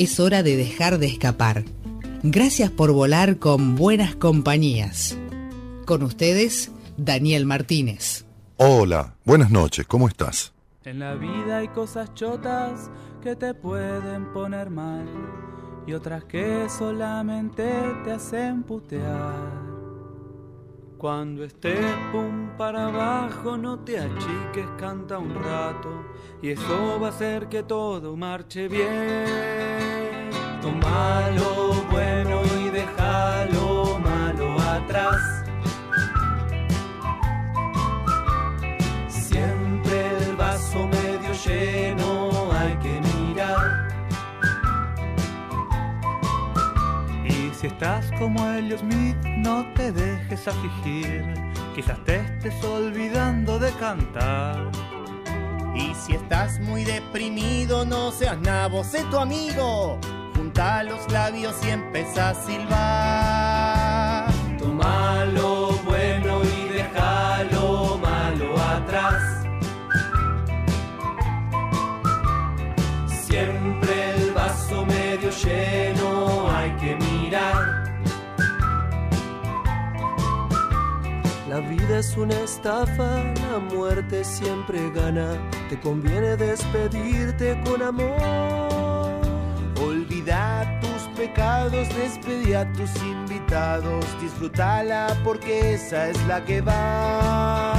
es hora de dejar de escapar. Gracias por volar con buenas compañías. Con ustedes, Daniel Martínez. Hola, buenas noches, ¿cómo estás? En la vida hay cosas chotas que te pueden poner mal y otras que solamente te hacen putear. Cuando estés pum para abajo, no te achiques, canta un rato y eso va a hacer que todo marche bien. Toma lo bueno y deja lo malo atrás. Siempre el vaso medio lleno hay que mirar. Y si estás como Elliot Smith, no te dejes afligir. Quizás te estés olvidando de cantar. Y si estás muy deprimido, no seas nabo, sé tu amigo. Junta los labios y empieza a silbar. Es una estafa, la muerte siempre gana. Te conviene despedirte con amor. Olvida tus pecados, despedí a tus invitados. Disfrútala porque esa es la que va.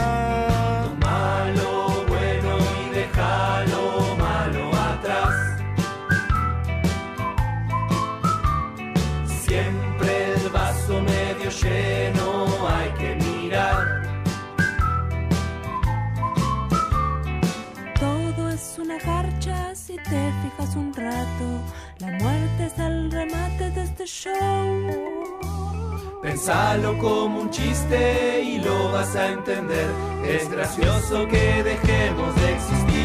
Toma lo bueno y deja lo malo atrás. Siempre el vaso medio lleno si te fijas un rato. La muerte es el remate de este show. Pensalo como un chiste y lo vas a entender. Es gracioso que dejemos de existir.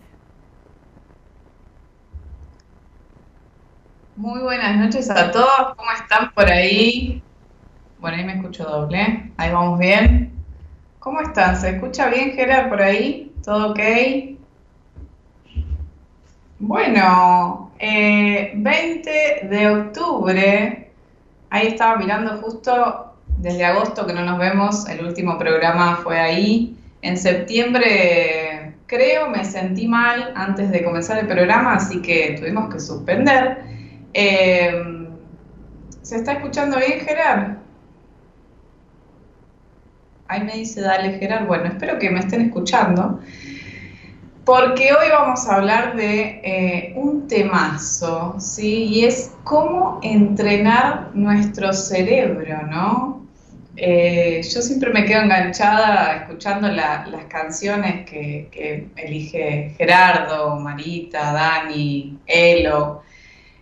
Muy buenas noches a todos, ¿cómo están por ahí? Bueno, ahí me escucho doble, ahí vamos bien. ¿Cómo están? ¿Se escucha bien, Gerard, por ahí? ¿Todo ok? Bueno, eh, 20 de octubre, ahí estaba mirando justo desde agosto que no nos vemos, el último programa fue ahí. En septiembre, creo, me sentí mal antes de comenzar el programa, así que tuvimos que suspender. Eh, ¿Se está escuchando bien, Gerard? Ahí me dice, dale, Gerard. Bueno, espero que me estén escuchando. Porque hoy vamos a hablar de eh, un temazo, ¿sí? Y es cómo entrenar nuestro cerebro, ¿no? Eh, yo siempre me quedo enganchada escuchando las canciones que, elige Gerardo, Marita, Dani, Elo.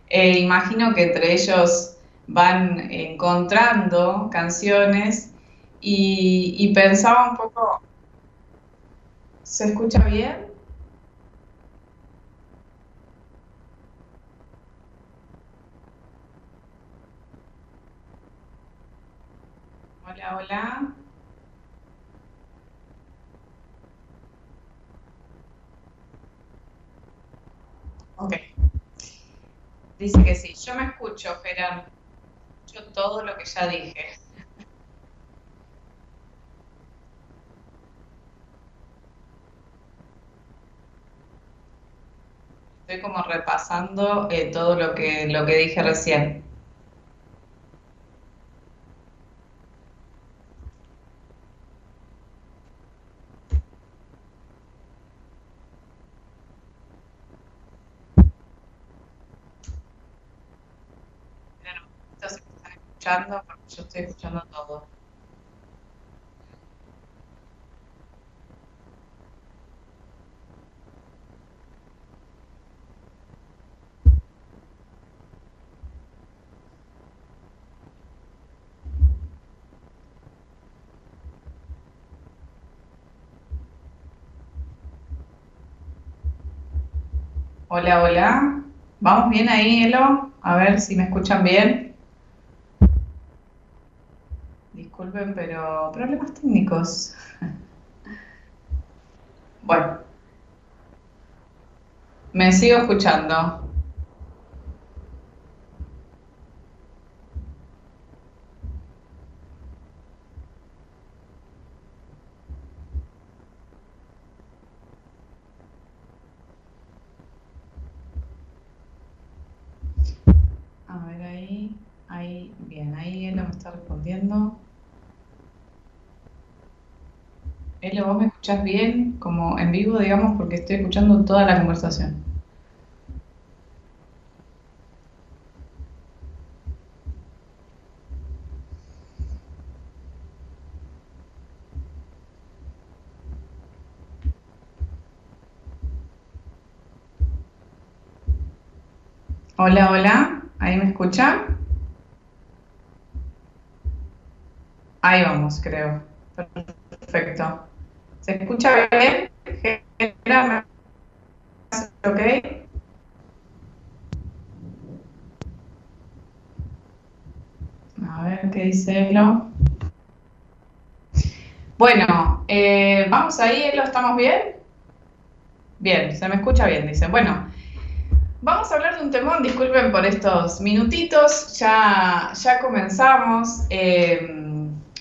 Eh, imagino que entre ellos van encontrando canciones y, y pensaba un poco, ¿se escucha bien? Hola, hola. Dice que sí. Yo me escucho, Gerard. Yo todo lo que ya dije. Estoy como repasando eh, todo lo que, lo que dije recién. Porque yo estoy escuchando todo. Hola, hola. ¿Vamos bien ahí, Elo? A ver si me escuchan bien. Disculpen, pero problemas técnicos. Bueno, me sigo escuchando. A ver ahí, ahí, bien, ahí él no me está respondiendo. Elo, ¿vos me escuchás bien? Como en vivo, digamos, porque estoy escuchando toda la conversación. Hola, hola, ¿ahí me escuchan? Ahí vamos, creo. Perfecto. ¿Se escucha bien? ¿Ok? A ver qué dice Elo. Bueno, eh, vamos ahí, Elo, ¿estamos bien? Bien, se me escucha bien, dice. Bueno, vamos a hablar de un temón, disculpen por estos minutitos, ya, ya comenzamos. Eh,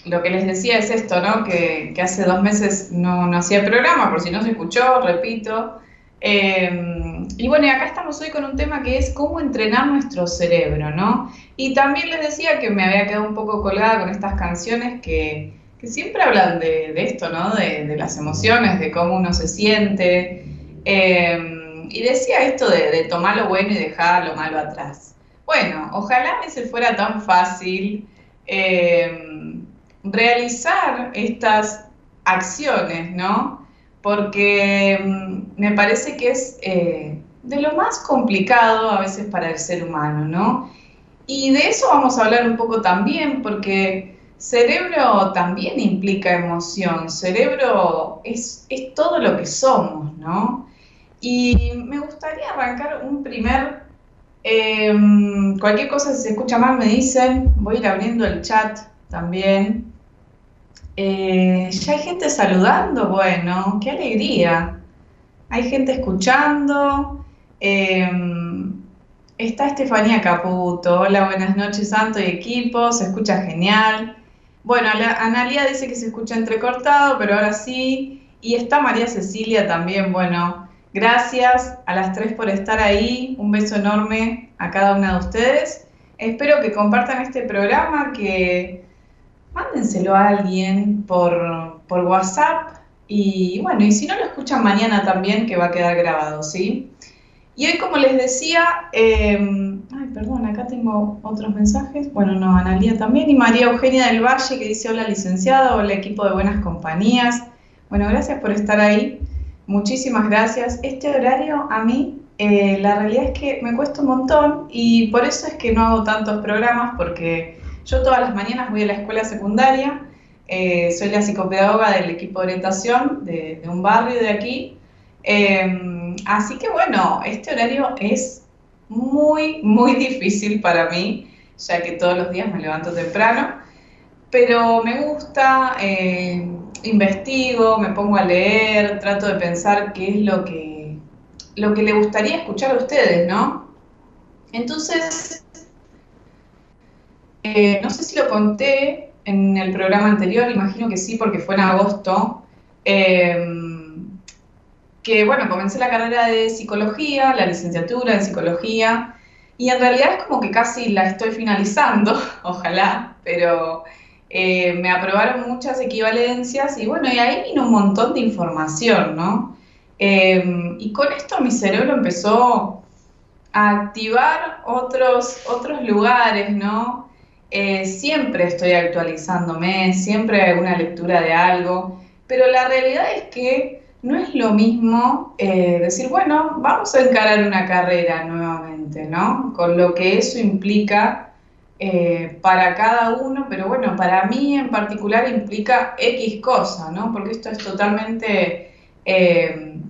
lo que les decía es esto, ¿no? Que, hace dos meses no, no, hacía programa, por si no se escuchó, repito. Em, y bueno, y acá estamos hoy con un tema que es cómo entrenar nuestro cerebro, ¿no? Y también les decía que me había quedado un poco colgada con estas canciones que, siempre hablan de, esto, ¿no? De, las emociones, de cómo uno se siente. Em, y decía esto de, tomar lo bueno y dejar lo malo atrás. Bueno, ojalá a veces fuera tan fácil. Eh, realizar estas acciones, ¿no? Porque mm, me parece que es eh, de lo más complicado a veces para el ser humano, ¿no? Y de eso vamos a hablar un poco también, porque cerebro también implica emoción, cerebro es, todo lo que somos, ¿no? Y me gustaría arrancar un primer, em, cualquier cosa si se escucha mal me dicen, voy a ir abriendo el chat también. Eh, ya hay gente saludando, bueno, qué alegría. Hay gente escuchando. Em, está Estefanía Caputo. Hola, buenas noches, Santo y equipo. Se escucha genial. Bueno, Analia dice que se escucha entrecortado, pero ahora sí. Y está María Cecilia también. Bueno, gracias a las tres por estar ahí. Un beso enorme a cada una de ustedes. Espero que compartan este programa que mándenselo a alguien por, WhatsApp y bueno, y si no lo escuchan mañana también, que va a quedar grabado, ¿sí? Y hoy, como les decía, em, ay, perdón, acá tengo otros mensajes. Bueno, no, Analía también. Y María Eugenia del Valle que dice, hola licenciada, hola equipo de Buenas Compañías. Bueno, gracias por estar ahí. Muchísimas gracias. Este horario a mí, eh, la realidad es que me cuesta un montón y por eso es que no hago tantos programas porque yo todas las mañanas voy a la escuela secundaria, eh, soy la psicopedagoga del equipo de orientación de, un barrio de aquí. Eh, así que bueno, este horario es muy, muy difícil para mí, ya que todos los días me levanto temprano, pero me gusta, eh, investigo, me pongo a leer, trato de pensar qué es lo que, lo que le gustaría escuchar a ustedes, ¿no? Entonces, eh, no sé si lo conté en el programa anterior, imagino que sí, porque fue en agosto. Eh, que bueno, comencé la carrera de psicología, la licenciatura en psicología, y en realidad es como que casi la estoy finalizando, ojalá, pero eh, me aprobaron muchas equivalencias y bueno, y ahí vino un montón de información, ¿no? Y con esto mi cerebro empezó a activar otros, otros lugares, ¿no? Eh, siempre estoy actualizándome, siempre hay alguna lectura de algo, pero la realidad es que no es lo mismo eh, decir, bueno, vamos a encarar una carrera nuevamente, ¿no? Con lo que eso implica eh, para cada uno, pero bueno, para mí en particular implica X cosa, ¿no? Porque esto es totalmente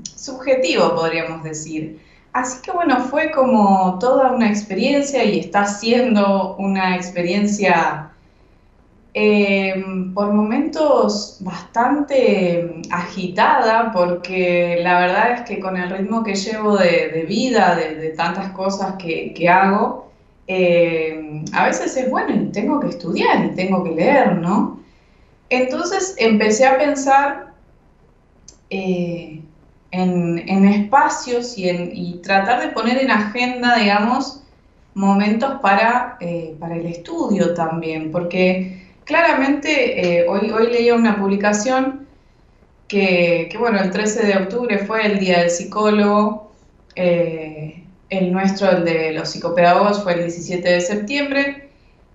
subjetivo, podríamos decir. Así que bueno, fue como toda una experiencia y está siendo una experiencia eh, por momentos bastante agitada, porque la verdad es que con el ritmo que llevo de, vida, de, tantas cosas que, hago, eh, a veces es bueno y tengo que estudiar y tengo que leer, ¿no? Entonces empecé a pensar eh, en, espacios y, tratar de poner en agenda, digamos, momentos para, para el estudio también, porque claramente eh, hoy, hoy leía una publicación que, bueno, el 13 de octubre fue el Día del Psicólogo, eh, el nuestro, el de los psicopedagogos, fue el 17 de septiembre.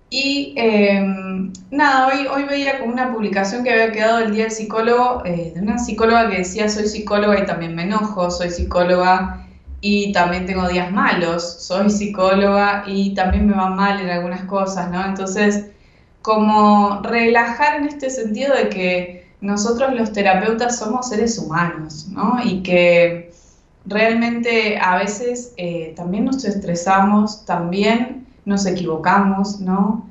Y em, nada, hoy, hoy veía como una publicación que había quedado el Día del Psicólogo, eh, de una psicóloga que decía, soy psicóloga y también me enojo, soy psicóloga y también tengo días malos, soy psicóloga y también me va mal en algunas cosas, ¿no? Entonces, como relajar en este sentido de que nosotros los terapeutas somos seres humanos, ¿no? Y que realmente a veces eh, también nos estresamos, también nos equivocamos, ¿no?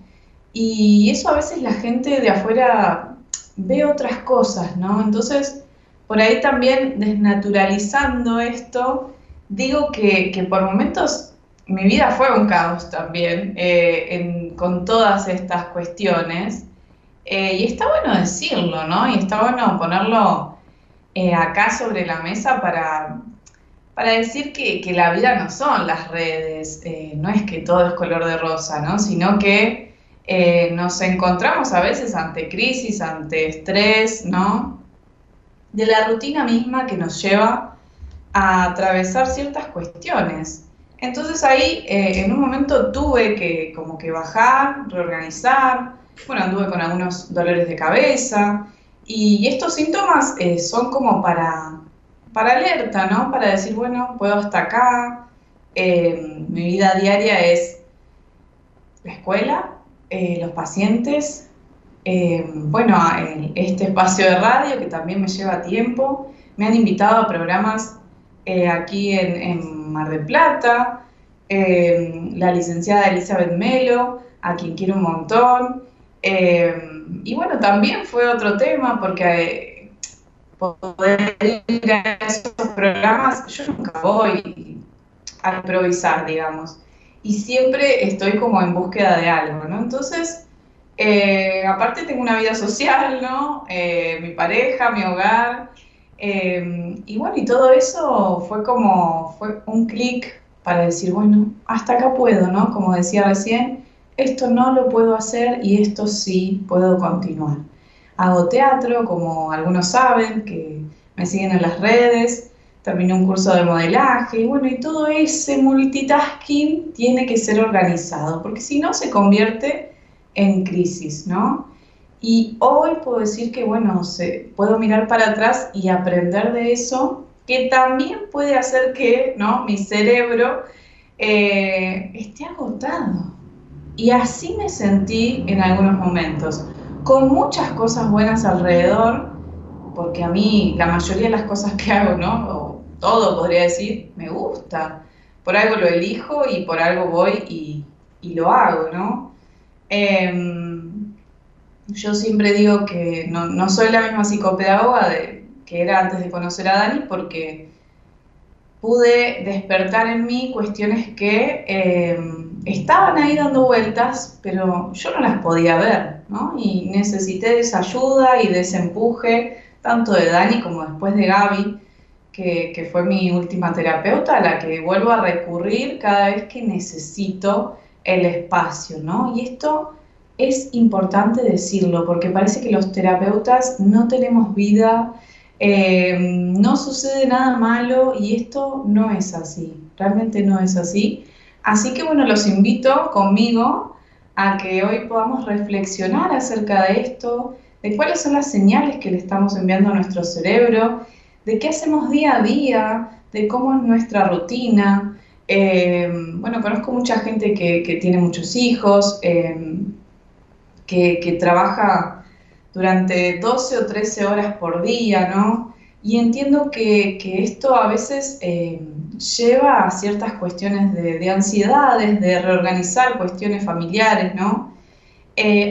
Y eso a veces la gente de afuera ve otras cosas, ¿no? Entonces, por ahí también desnaturalizando esto, digo que, que por momentos mi vida fue un caos también eh, con todas estas cuestiones. Eh, y está bueno decirlo, ¿no? Y está bueno ponerlo eh, acá sobre la mesa para, para decir que, la vida no son las redes, no es que todo es color de rosa, ¿no? Sino que nos encontramos a veces ante crisis, ante estrés, ¿no? De la rutina misma que nos lleva a atravesar ciertas cuestiones. Entonces ahí eh, en un momento tuve que como que bajar, reorganizar, bueno, anduve con algunos dolores de cabeza y estos síntomas eh, son como para, para alerta, ¿no? Para decir, bueno, puedo hasta acá, eh, mi vida diaria es la escuela, los pacientes, bueno, este espacio de radio que también me lleva tiempo, me han invitado a programas aquí en Mar de Plata, eh, la licenciada Elizabeth Melo, a quien quiero un montón. Eh, y bueno, también fue otro tema porque eh, poder ir a esos programas, yo nunca voy a improvisar, digamos. Y siempre estoy como en búsqueda de algo, ¿no? Entonces, aparte tengo una vida social, ¿no? mi pareja, mi hogar. Em, y bueno, y todo eso fue como, fue un clic para decir, bueno, hasta acá puedo, ¿no? Como decía recién, esto no lo puedo hacer y esto sí puedo continuar. Hago teatro, como algunos saben, que me siguen en las redes, terminé un curso de modelaje, y bueno, y todo ese multitasking tiene que ser organizado, porque si no se convierte en crisis, ¿no? Y hoy puedo decir que, bueno, puedo mirar para atrás y aprender de eso, que también puede hacer que, ¿no? Mi cerebro eh, esté agotado. Y así me sentí en algunos momentos, con muchas cosas buenas alrededor, porque a mí la mayoría de las cosas que hago, ¿no? O todo podría decir, me gusta. Por algo lo elijo y por algo voy y, y lo hago, ¿no? Em, yo siempre digo que no, no, soy la misma psicopedagoga que era antes de conocer a Dani porque pude despertar en mí cuestiones que em, estaban ahí dando vueltas, pero yo no las podía ver, ¿no? Y necesité de esa ayuda y de ese empuje tanto de Dani como después de Gaby, que, fue mi última terapeuta, a la que vuelvo a recurrir cada vez que necesito el espacio, ¿no? Y esto es importante decirlo, porque parece que los terapeutas no tenemos vida, eh, no sucede nada malo y esto no es así, realmente no es así. Así que bueno, los invito conmigo a que hoy podamos reflexionar acerca de esto, de cuáles son las señales que le estamos enviando a nuestro cerebro, de qué hacemos día a día, de cómo es nuestra rutina. Eh, bueno, conozco mucha gente que, tiene muchos hijos, eh, que, trabaja durante 12 o 13 horas por día, ¿no? Y entiendo que, esto a veces eh, lleva a ciertas cuestiones de, de, ansiedades, de reorganizar cuestiones familiares, ¿no?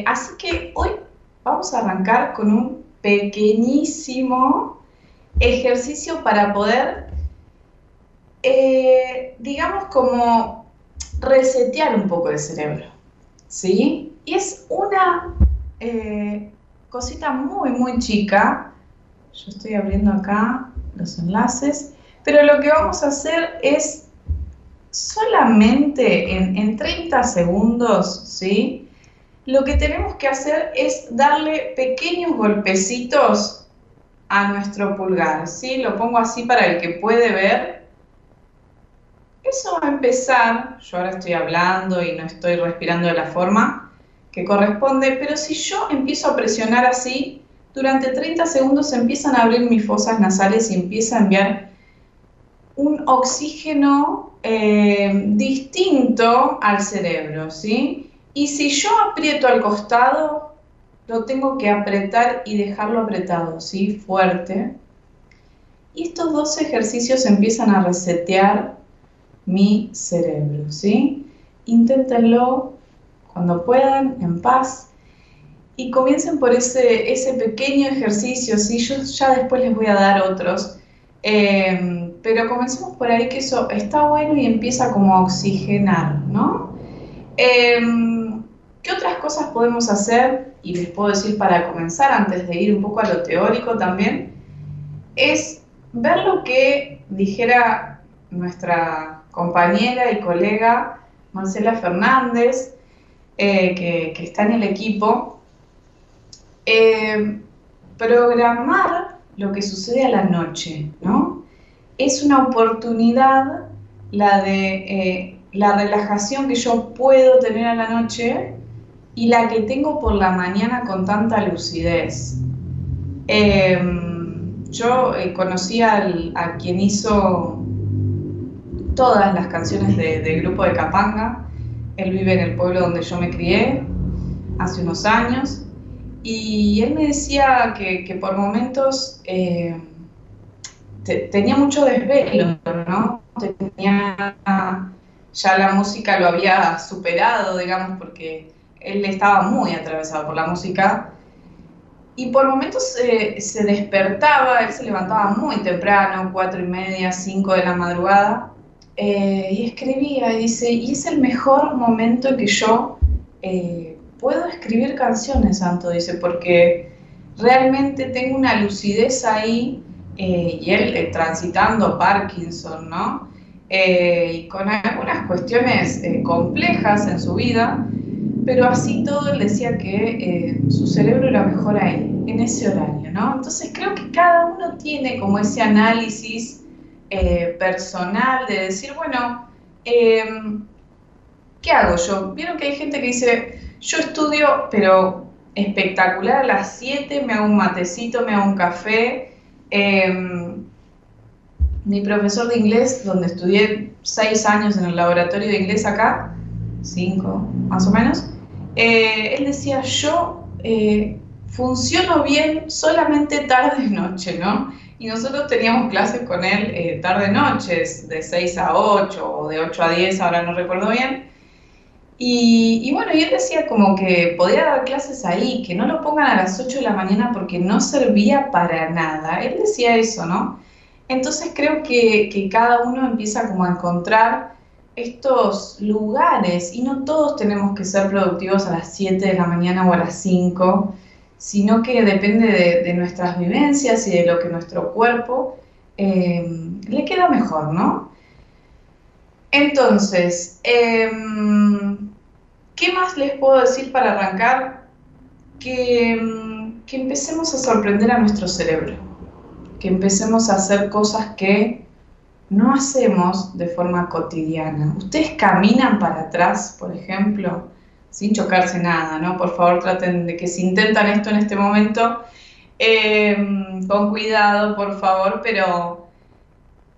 así que hoy vamos a arrancar con un pequeñísimo ejercicio para poder, eh, digamos, como resetear un poco el cerebro, ¿sí? Y es una eh, cosita muy, muy chica. Yo estoy abriendo acá los enlaces, pero lo que vamos a hacer es solamente en, en 30 segundos, ¿sí? lo que tenemos que hacer es darle pequeños golpecitos a nuestro pulgar, ¿sí? Lo pongo así para el que puede ver. Eso va a empezar, yo ahora estoy hablando y no estoy respirando de la forma que corresponde, pero si yo empiezo a presionar así, durante 30 segundos empiezan a abrir mis fosas nasales y empieza a enviar un oxígeno eh, distinto al cerebro, ¿sí? Y si yo aprieto al costado, lo tengo que apretar y dejarlo apretado, ¿sí? Fuerte. Y estos dos ejercicios empiezan a resetear mi cerebro, ¿sí? Inténtenlo cuando puedan, en paz. Y comiencen por ese, ese pequeño ejercicio, ¿sí? Yo ya después les voy a dar otros. Eh, pero comencemos por ahí que eso está bueno y empieza como a oxigenar, ¿no? Eh, ¿Qué otras cosas podemos hacer? Y les puedo decir para comenzar, antes de ir un poco a lo teórico también, es ver lo que dijera nuestra compañera y colega Marcela Fernández, eh, que, está en el equipo, eh, programar lo que sucede a la noche, ¿no? Es una oportunidad la de eh, la relajación que yo puedo tener a la noche y la que tengo por la mañana con tanta lucidez. Em, yo eh, conocí a quien hizo todas las canciones del grupo de Capanga. Él vive en el pueblo donde yo me crié hace unos años. Y él me decía que, por momentos eh, tenía mucho desvelo, ¿no? Tenía, ya la música lo había superado, digamos, porque él estaba muy atravesado por la música y por momentos se despertaba, él se levantaba muy temprano, cuatro y media, cinco de la madrugada, eh, y escribía, y dice, y es el mejor momento en que yo eh, puedo escribir canciones, Santo, dice, porque realmente tengo una lucidez ahí, eh, y él transitando Parkinson, ¿no? y con algunas cuestiones complejas en su vida, pero así todo él decía que eh, su cerebro era mejor ahí, en ese horario, ¿no? Entonces creo que cada uno tiene como ese análisis eh, personal de decir, bueno, em, ¿qué hago yo? Vieron que hay gente que dice, yo estudio, pero espectacular, a las 7 me hago un matecito, me hago un café. Em, mi profesor de inglés, donde estudié 6 años en el laboratorio de inglés acá, 5 más o menos, eh, él decía, yo eh, funciono bien solamente tarde-noche, ¿no? Y nosotros teníamos clases con él eh, tarde-noches, de 6 a 8 o de 8 a 10, ahora no recuerdo bien. Y, bueno, y él decía como que podía dar clases ahí, que no lo pongan a las 8 de la mañana porque no servía para nada. Él decía eso, ¿no? Entonces creo que, que cada uno empieza como a encontrar estos lugares y no todos tenemos que ser productivos a las 7 de la mañana o a las 5, sino que depende de, nuestras vivencias y de lo que nuestro cuerpo eh, le queda mejor, ¿no? Entonces, em, ¿qué más les puedo decir para arrancar? Que, em, que empecemos a sorprender a nuestro cerebro, que empecemos a hacer cosas que no hacemos de forma cotidiana. Ustedes caminan para atrás, por ejemplo, sin chocarse nada, ¿no? Por favor, traten de que si intentan esto en este momento, em, con cuidado, por favor, pero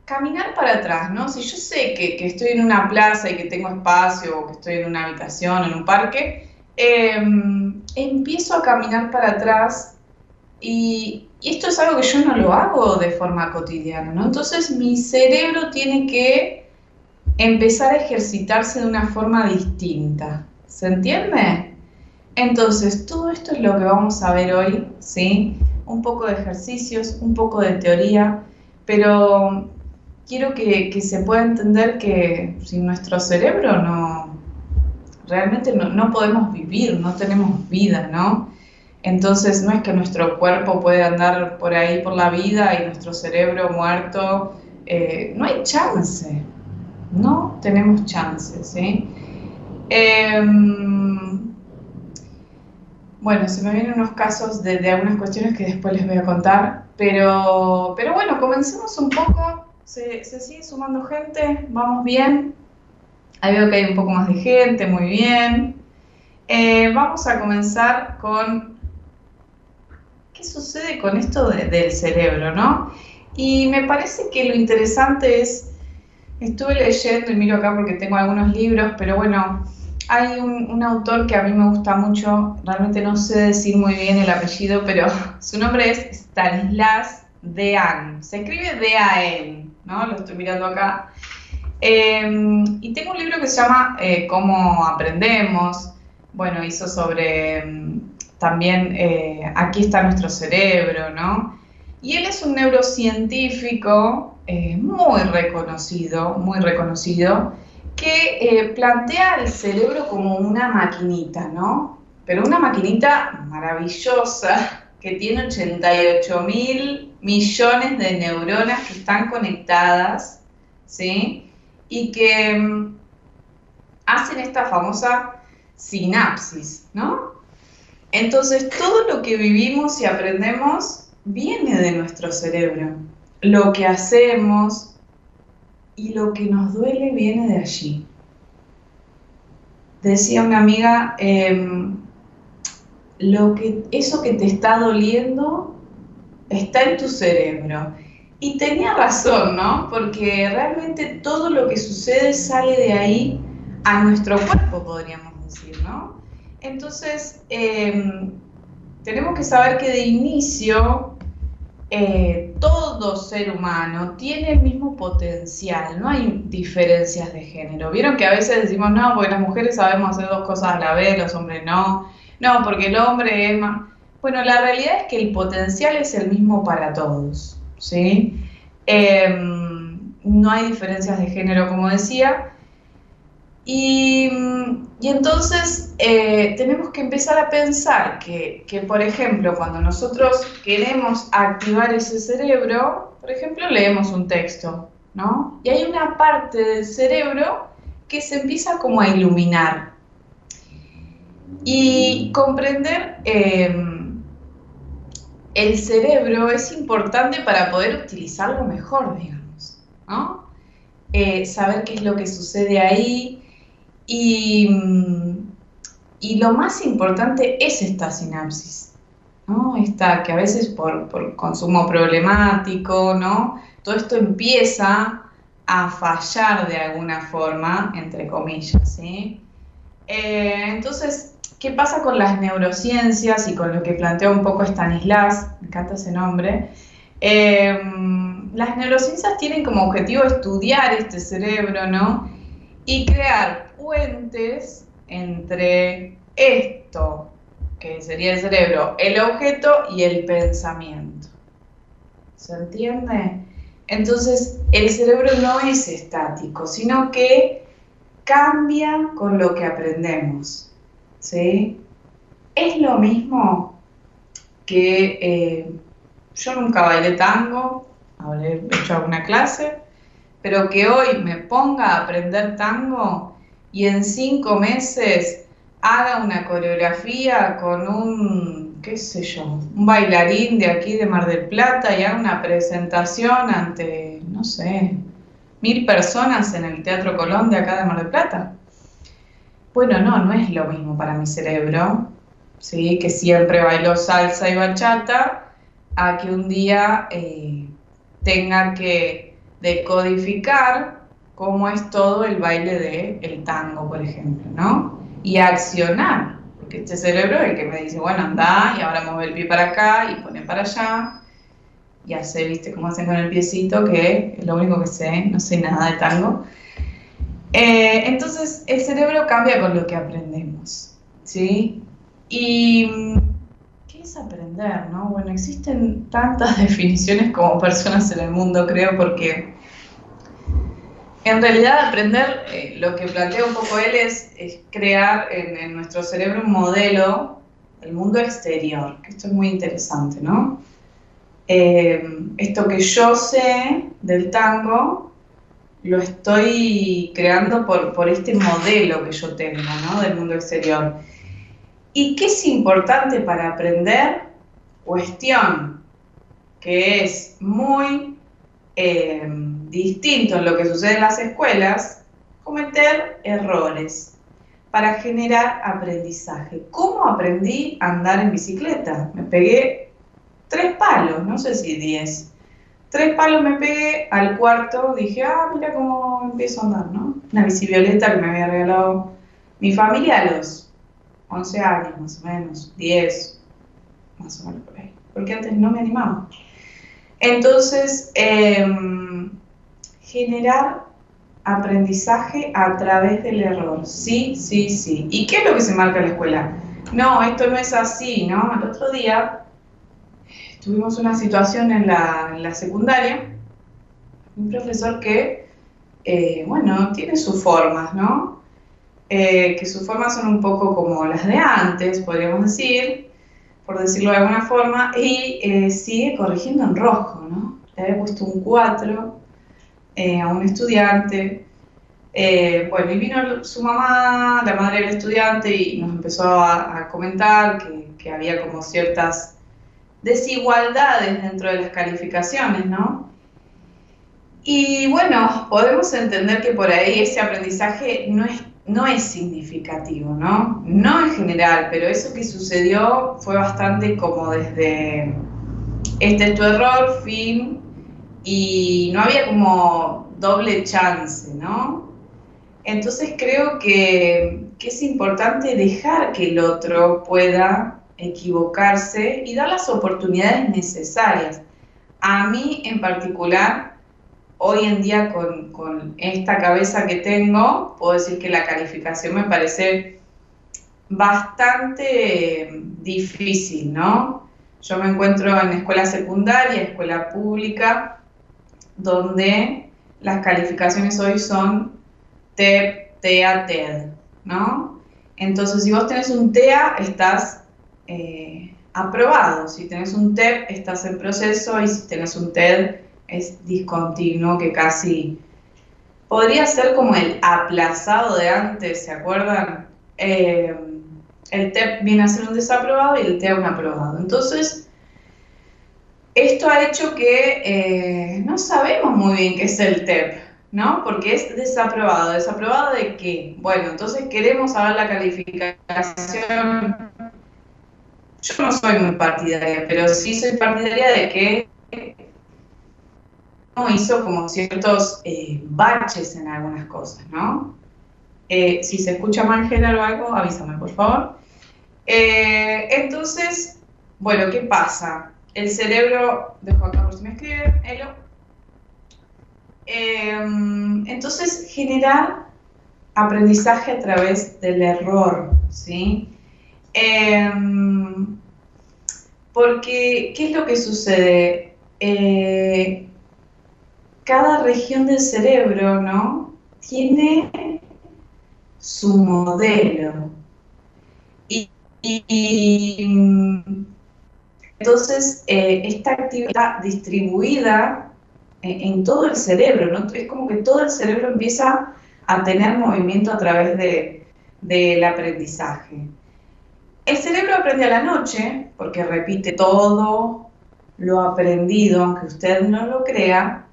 caminar para atrás, ¿no? Si yo sé que, estoy en una plaza y que tengo espacio, o que estoy en una habitación, en un parque, em, empiezo a caminar para atrás y esto es algo que yo no lo hago de forma cotidiana, ¿no? Entonces mi cerebro tiene que empezar a ejercitarse de una forma distinta. ¿Se entiende? Entonces, todo esto es lo que vamos a ver hoy, ¿sí? Un poco de ejercicios, un poco de teoría, pero quiero que, se pueda entender que sin nuestro cerebro no, realmente no, no podemos vivir, no tenemos vida, ¿no? Entonces no es que nuestro cuerpo puede andar por ahí por la vida y nuestro cerebro muerto, eh, no hay chance, no tenemos chance, ¿sí? Em, bueno, se me vienen unos casos de, algunas cuestiones que después les voy a contar, pero, pero bueno, comencemos un poco, se, sigue sumando gente, vamos bien, ahí veo que hay un poco más de gente, muy bien. Eh, vamos a comenzar con qué sucede con esto del cerebro, ¿no? Y me parece que lo interesante es, estuve leyendo y miro acá porque tengo algunos libros, pero bueno, hay un, autor que a mí me gusta mucho, realmente no sé decir muy bien el apellido, pero su nombre es Stanislas Dean. Se escribe D-A-N, ¿no? Lo estoy mirando acá. Em, y tengo un libro que se llama eh, Cómo aprendemos. Bueno, hizo sobre em, también eh, aquí está nuestro cerebro, ¿no? Y él es un neurocientífico eh, muy reconocido, muy reconocido, que plantea el cerebro como una maquinita, ¿no? Pero una maquinita maravillosa que tiene 88 mil millones de neuronas que están conectadas, ¿sí? Y que mm, hacen esta famosa sinapsis, ¿no? Entonces, todo lo que vivimos y aprendemos viene de nuestro cerebro. Lo que hacemos y lo que nos duele viene de allí. Decía una amiga, em, lo que, eso que te está doliendo está en tu cerebro. Y tenía razón, ¿no? Porque realmente todo lo que sucede sale de ahí a nuestro cuerpo, podríamos decir, ¿no? Entonces, em, tenemos que saber que de inicio eh, todo ser humano tiene el mismo potencial, no hay diferencias de género. Vieron que a veces decimos, no, porque las mujeres sabemos hacer dos cosas a la vez, los hombres no, no, porque el hombre es más... Bueno, la realidad es que el potencial es el mismo para todos, ¿sí? Em, no hay diferencias de género, como decía, y, entonces eh, tenemos que empezar a pensar que, por ejemplo, cuando nosotros queremos activar ese cerebro, por ejemplo, leemos un texto, ¿no? Y hay una parte del cerebro que se empieza como a iluminar. Y comprender em, el cerebro es importante para poder utilizarlo mejor, digamos. ¿no? Eh, saber qué es lo que sucede ahí y, y, lo más importante es esta sinapsis, ¿no? Esta que a veces por, por consumo problemático, ¿no? Todo esto empieza a fallar de alguna forma, entre comillas, ¿sí? Eh, entonces, ¿qué pasa con las neurociencias y con lo que plantea un poco Stanislas? Me encanta ese nombre. Eh, las neurociencias tienen como objetivo estudiar este cerebro, ¿no? Y crear puentes entre esto, que sería el cerebro, el objeto y el pensamiento. ¿Se entiende? Entonces, el cerebro no es estático, sino que cambia con lo que aprendemos. ¿Sí? Es lo mismo que eh, yo nunca bailé tango, habré hecho alguna clase, pero que hoy me ponga a aprender tango y en cinco meses haga una coreografía con un, qué sé yo, un bailarín de aquí de Mar del Plata y haga una presentación ante, no sé, mil personas en el Teatro Colón de acá de Mar del Plata. Bueno, no, no es lo mismo para mi cerebro, ¿sí? que siempre bailó salsa y bachata, a que un día eh, tenga que decodificar cómo es todo el baile del el tango, por ejemplo, ¿no? Y accionar, porque este cerebro es el que me dice, bueno, anda y ahora mueve el pie para acá y pone para allá, y hace, viste, cómo hacen con el piecito, que es lo único que sé, no sé nada de tango. Eh, entonces, el cerebro cambia con lo que aprendemos, ¿sí? Y ¿qué es aprender, no? Bueno, existen tantas definiciones como personas en el mundo, creo, porque en realidad aprender, eh, lo que plantea un poco él es, crear en, en, nuestro cerebro un modelo del mundo exterior, que esto es muy interesante, ¿no? Eh, esto que yo sé del tango, lo estoy creando por, por este modelo que yo tengo, ¿no? Del mundo exterior. ¿Y qué es importante para aprender? Cuestión que es muy eh, distinto en lo que sucede en las escuelas, cometer errores para generar aprendizaje. ¿Cómo aprendí a andar en bicicleta? Me pegué tres palos, no sé si diez. Tres palos me pegué, al cuarto dije, ah, mira cómo empiezo a andar, ¿no? Una bici violeta que me había regalado mi familia a los 11 años, más o menos, 10, más o menos por ahí, porque antes no me animaba. Entonces, em, generar aprendizaje a través del error. Sí, sí, sí. ¿Y qué es lo que se marca en la escuela? No, esto no es así, ¿no? El otro día tuvimos una situación en la, secundaria, un profesor que, eh, bueno, tiene sus formas, ¿no? Eh, que sus formas son un poco como las de antes, podríamos decir, por decirlo de alguna forma, y eh, sigue corrigiendo en rojo, ¿no? Le había puesto un 4 a un estudiante, bueno, y vino su mamá, la madre del estudiante, y nos empezó a, comentar que, que, había como ciertas desigualdades dentro de las calificaciones, ¿no? Y bueno, podemos entender que por ahí ese aprendizaje no es, no es significativo, ¿no? No en general, pero eso que sucedió fue bastante como desde, este es tu error, fin, y no había como doble chance, ¿no? Entonces creo que, que es importante dejar que el otro pueda equivocarse y dar las oportunidades necesarias. A mí en particular, hoy en día con, esta cabeza que tengo, puedo decir que la calificación me parece bastante difícil, ¿no? Yo me encuentro en escuela secundaria, escuela pública, donde las calificaciones hoy son TEP, TEA, TED, ¿no? Entonces, si vos tenés un TEA, estás eh, aprobado. Si tenés un TEP, estás en proceso y si tenés un TED, es discontinuo, que casi podría ser como el aplazado de antes, ¿se acuerdan? Eh, el TEP viene a ser un desaprobado y el TEA un aprobado. Entonces, esto ha hecho que eh, no sabemos muy bien qué es el TEP, ¿no? Porque es desaprobado. ¿Desaprobado de qué? Bueno, entonces queremos saber la calificación. Yo no soy muy partidaria, pero sí soy partidaria de que hizo como ciertos eh, baches en algunas cosas, ¿no? Eh, si se escucha mal Gerard o algo, avísame, por favor. entonces, bueno, ¿qué pasa? el cerebro de Juan Carlos me escribe, Elo. Em, entonces, generar aprendizaje a través del error, ¿sí? Em, porque, ¿qué es lo que sucede? Eh, cada región del cerebro, ¿no? Tiene su modelo. y entonces, eh, esta actividad distribuida en, todo el cerebro, ¿no? Es como que todo el cerebro empieza a tener movimiento a través de, del aprendizaje. El cerebro aprende a la noche porque repite todo lo aprendido, aunque usted no lo crea,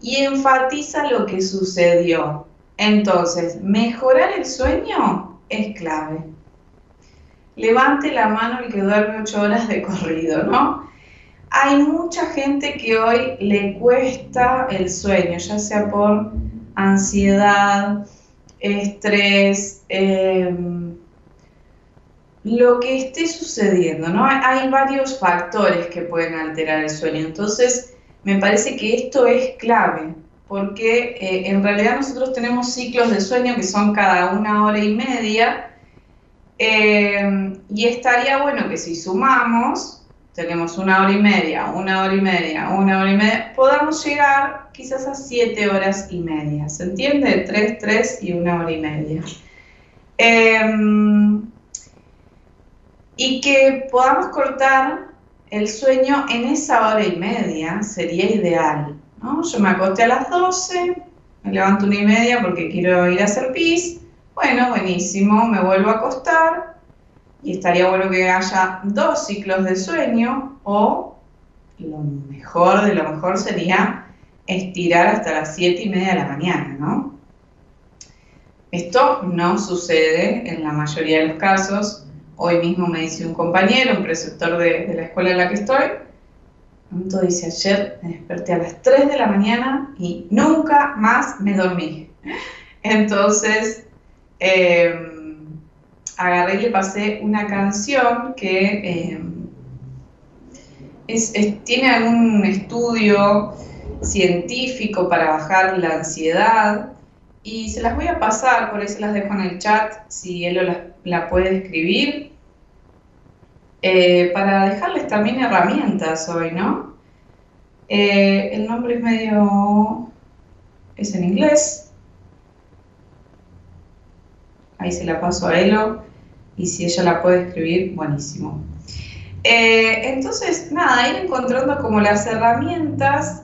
y enfatiza lo que sucedió. Entonces, mejorar el sueño es clave levante la mano el que duerme ocho horas de corrido, ¿no? Hay mucha gente que hoy le cuesta el sueño, ya sea por ansiedad, estrés, em, lo que esté sucediendo, ¿no? Hay, varios factores que pueden alterar el sueño. Entonces, me parece que esto es clave, porque eh, en realidad nosotros tenemos ciclos de sueño que son cada una hora y media, eh, y estaría bueno que si sumamos, tenemos una hora y media, una hora y media, una hora y media, podamos llegar quizás a siete horas y media. ¿Se entiende? Tres, tres y una hora y media. Em, y que podamos cortar el sueño en esa hora y media sería ideal. ¿no? Yo me acosté a las 12, me levanto una y media porque quiero ir a hacer pis bueno, buenísimo, me vuelvo a acostar y estaría bueno que haya dos ciclos de sueño o lo mejor de lo mejor sería estirar hasta las siete y media de la mañana, ¿no? Esto no sucede en la mayoría de los casos. Hoy mismo me dice un compañero, un preceptor de, la escuela en la que estoy, dice, ayer me desperté a las 3 de la mañana y nunca más me dormí. Entonces, eh, agarré y le pasé una canción que eh, tiene algún estudio científico para bajar la ansiedad y se las voy a pasar, por eso las dejo en el chat si él la, puede escribir, eh, para dejarles también herramientas hoy, ¿no? el nombre es medio, es en inglés, ahí se la paso a Elo y si ella la puede escribir, buenísimo. Eh, entonces, nada, ir encontrando como las herramientas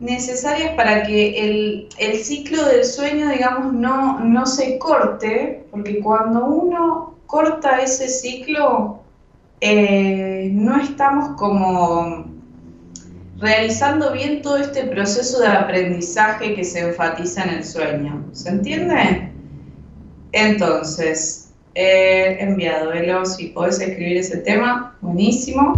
necesarias para que el, ciclo del sueño, digamos, no, no se corte, porque cuando uno corta ese ciclo, eh, no estamos como realizando bien todo este proceso de aprendizaje que se enfatiza en el sueño. ¿Se entiende? Entonces, he enviado, Elo, si podés escribir ese tema, buenísimo.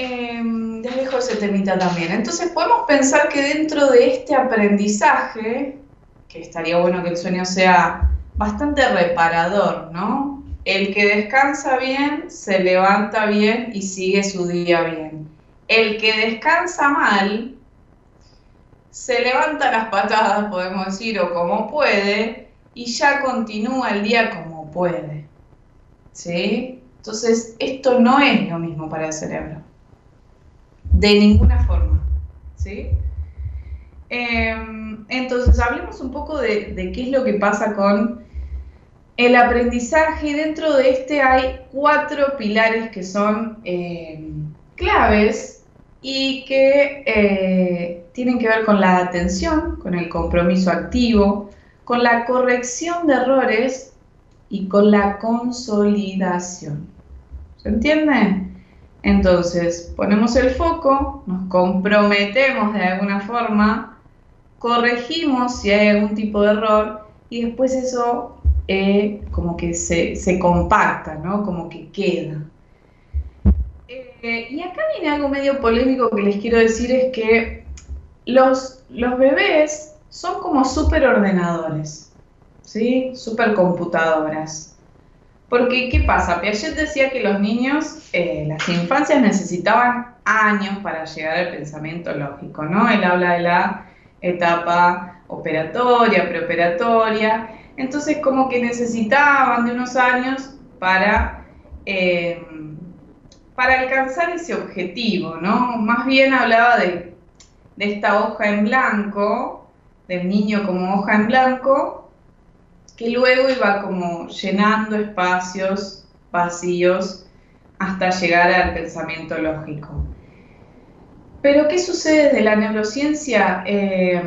Eh, les dejo ese temita también. Entonces, podemos pensar que dentro de este aprendizaje, que estaría bueno que el sueño sea bastante reparador, ¿no? El que descansa bien, se levanta bien y sigue su día bien. El que descansa mal, se levanta las patadas, podemos decir, o como puede, y ya continúa el día como puede. ¿Sí? Entonces, esto no es lo mismo para el cerebro. De ninguna forma. ¿Sí? Em, entonces, hablemos un poco de, qué es lo que pasa con el aprendizaje. Dentro de este hay cuatro pilares que son em, claves y que eh, tienen que ver con la atención, con el compromiso activo, con la corrección de errores y con la consolidación. ¿Se entiende? Entonces, ponemos el foco, nos comprometemos de alguna forma, corregimos si hay algún tipo de error y después eso eh, como que se, compacta, ¿no? Como que queda. Eh, y acá viene algo medio polémico que les quiero decir, es que los, los bebés son como superordenadores, ¿sí? Supercomputadoras. Porque, ¿qué pasa? Piaget decía que los niños, eh, las infancias necesitaban años para llegar al pensamiento lógico, ¿no? Él habla de la etapa operatoria, preoperatoria, entonces como que necesitaban de unos años para, eh, para alcanzar ese objetivo, ¿no? Más bien hablaba de, de esta hoja en blanco, del niño como hoja en blanco, que luego iba como llenando espacios vacíos hasta llegar al pensamiento lógico. Pero ¿qué sucede de la neurociencia? Eh,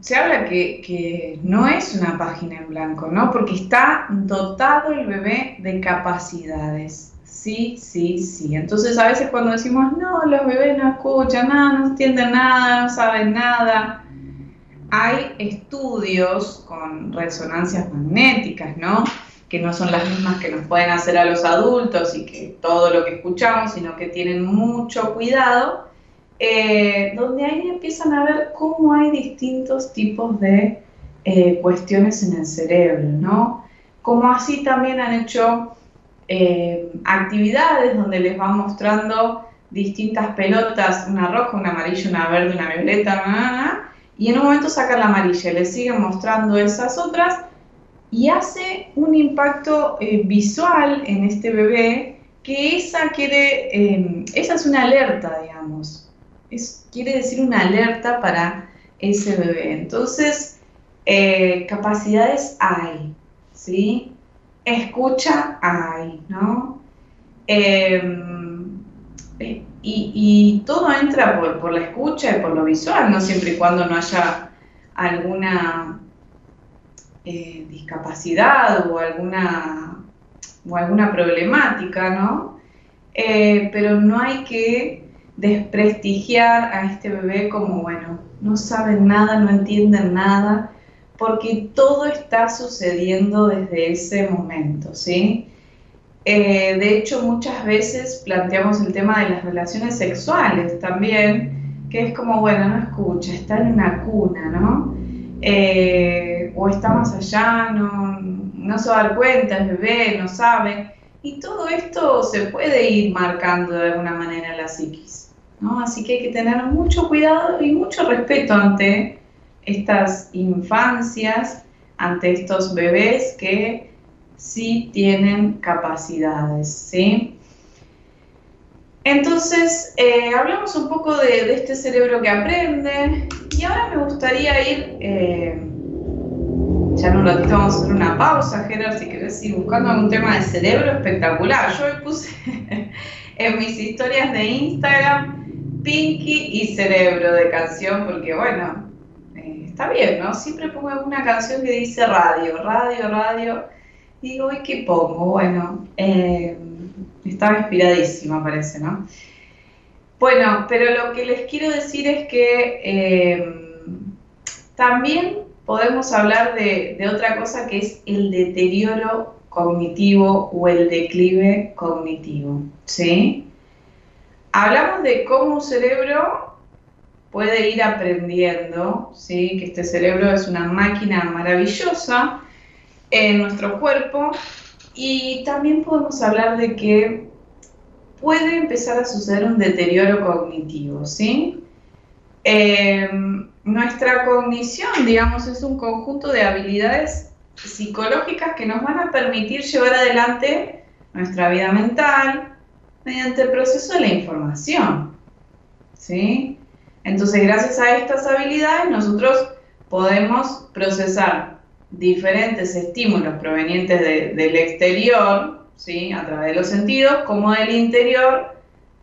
se habla que, que, no es una página en blanco, ¿no? Porque está dotado el bebé de capacidades. Sí, sí, sí. Entonces a veces cuando decimos, no, los bebés no escuchan nada, no entienden nada, no saben nada, hay estudios con resonancias magnéticas, ¿no? Que no son las mismas que nos pueden hacer a los adultos y que todo lo que escuchamos, sino que tienen mucho cuidado, eh, donde ahí empiezan a ver cómo hay distintos tipos de eh, cuestiones en el cerebro, ¿no? Como así también han hecho eh, actividades donde les van mostrando distintas pelotas, una roja, una amarilla, una verde, una violeta, y en un momento saca la amarilla, le siguen mostrando esas otras y hace un impacto eh, visual en este bebé que esa quiere, em, esa es una alerta, digamos, quiere decir una alerta para ese bebé. Entonces, eh, capacidades hay, ¿sí? Escucha hay, ¿no? Em, y, todo entra por, la escucha y por lo visual, no siempre y cuando no haya alguna eh, discapacidad o alguna, o alguna problemática, ¿no? Eh, pero no hay que desprestigiar a este bebé como, bueno, no saben nada, no entienden nada, porque todo está sucediendo desde ese momento, ¿sí? Eh, de hecho, muchas veces planteamos el tema de las relaciones sexuales también, que es como, bueno, no escucha, está en una cuna, ¿no? Eh, o está más allá, no, no se va a dar cuenta, es bebé, no sabe. Y todo esto se puede ir marcando de alguna manera la psiquis, ¿no? Así que hay que tener mucho cuidado y mucho respeto ante estas infancias, ante estos bebés que sí tienen capacidades, ¿sí? Entonces, eh, hablamos un poco de, este cerebro que aprende y ahora me gustaría ir, eh, ya en un ratito vamos a hacer una pausa, Gerard, si querés ir buscando algún tema de cerebro espectacular. Yo me puse en mis historias de Instagram Pinky y Cerebro de canción porque, bueno, eh, está bien, ¿no? Siempre pongo una canción que dice radio, radio, radio digo, ¿y qué pongo? Bueno, eh, estaba inspiradísima, parece, ¿no? Bueno, pero lo que les quiero decir es que eh, también podemos hablar de, de, otra cosa que es el deterioro cognitivo o el declive cognitivo, ¿sí? Hablamos de cómo un cerebro puede ir aprendiendo, ¿sí? Que este cerebro es una máquina maravillosa en nuestro cuerpo y también podemos hablar de que puede empezar a suceder un deterioro cognitivo, ¿sí? Em, nuestra cognición, digamos, es un conjunto de habilidades psicológicas que nos van a permitir llevar adelante nuestra vida mental mediante el proceso de la información, ¿sí? Entonces, gracias a estas habilidades, nosotros podemos procesar diferentes estímulos provenientes del exterior, ¿sí? a través de los sentidos, como del interior,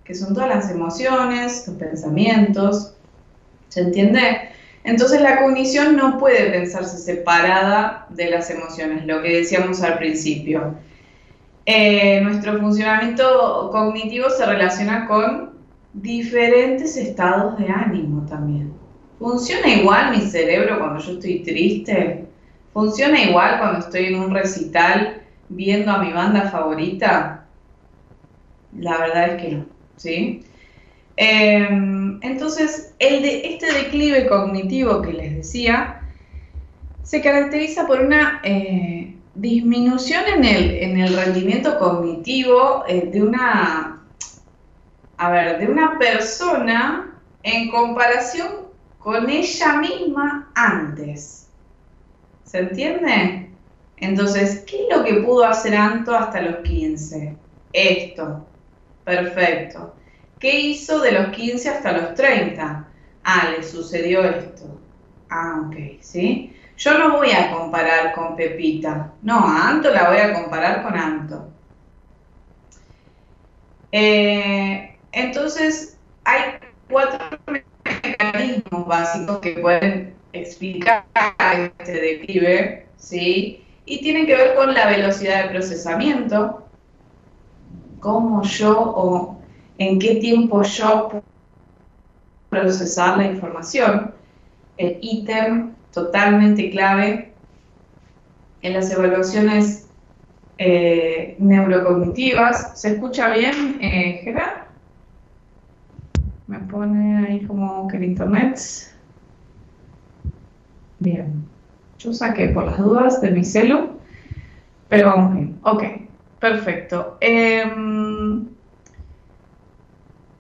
que son todas las emociones, los pensamientos. ¿Se entiende? Entonces la cognición no puede pensarse separada de las emociones, lo que decíamos al principio. eh, nuestro funcionamiento cognitivo se relaciona con diferentes estados de ánimo también. ¿Funciona igual mi cerebro cuando yo estoy triste? ¿Funciona igual cuando estoy en un recital viendo a mi banda favorita? La verdad es que no, ¿sí? Em, entonces, el de, este declive cognitivo que les decía se caracteriza por una eh, disminución en el, en el, rendimiento cognitivo eh, de una, a ver, de una persona en comparación con ella misma antes. ¿Se entiende? Entonces, ¿qué es lo que pudo hacer Anto hasta los 15? Esto. Perfecto. ¿Qué hizo de los 15 hasta los 30? Ah, le sucedió esto. Ah, ok, ¿sí? Yo no voy a comparar con Pepita. No, a Anto la voy a comparar con Anto. Eh, entonces, hay cuatro mecanismos básicos que pueden explicar este declive, ¿sí? Y tienen que ver con la velocidad de procesamiento, cómo yo o en qué tiempo yo puedo procesar la información, el ítem totalmente clave en las evaluaciones eh, neurocognitivas. ¿Se escucha bien, eh, Gerard? Me pone ahí como que el internet. Bien. Yo saqué por las dudas de mi celu, pero vamos bien. Ok, perfecto. Em,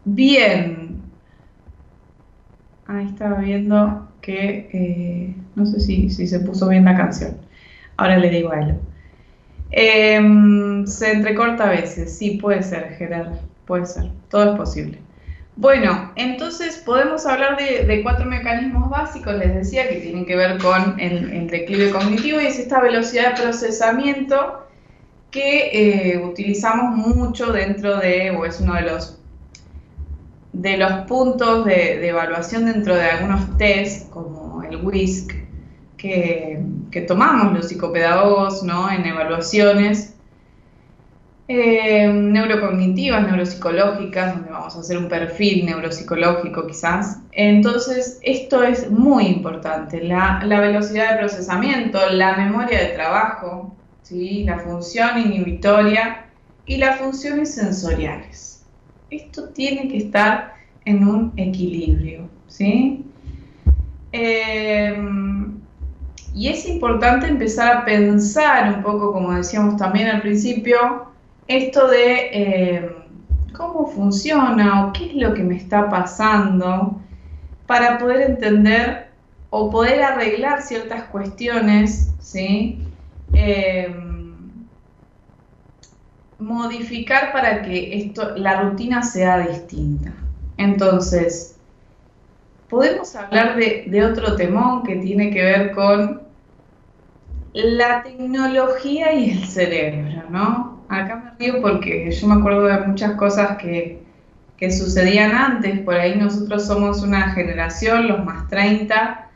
bien. Ahí estaba viendo que eh, no sé si, se puso bien la canción. Ahora le digo a él. Em, se entrecorta a veces, sí, puede ser, Gerard, puede ser, todo es posible. Bueno, entonces podemos hablar de, cuatro mecanismos básicos, les decía, que tienen que ver con el, declive cognitivo y es esta velocidad de procesamiento que eh, utilizamos mucho dentro de, o es uno de los de los puntos de, evaluación dentro de algunos test, como el WISC, que, tomamos los psicopedagogos ¿no? en evaluaciones eh, neurocognitivas, neuropsicológicas, donde vamos a hacer un perfil neuropsicológico quizás. Entonces, esto es muy importante, la, velocidad de procesamiento, la memoria de trabajo, ¿sí? la función inhibitoria y las funciones sensoriales esto tiene que estar en un equilibrio, ¿sí? Em, y es importante empezar a pensar un poco, como decíamos también al principio, esto de em, cómo funciona o qué es lo que me está pasando para poder entender o poder arreglar ciertas cuestiones, ¿sí? Em, modificar para que esto, la rutina sea distinta. Entonces, podemos hablar de, otro temón que tiene que ver con la tecnología y el cerebro, ¿no? Acá me río porque yo me acuerdo de muchas cosas que, sucedían antes, por ahí nosotros somos una generación, los más 30,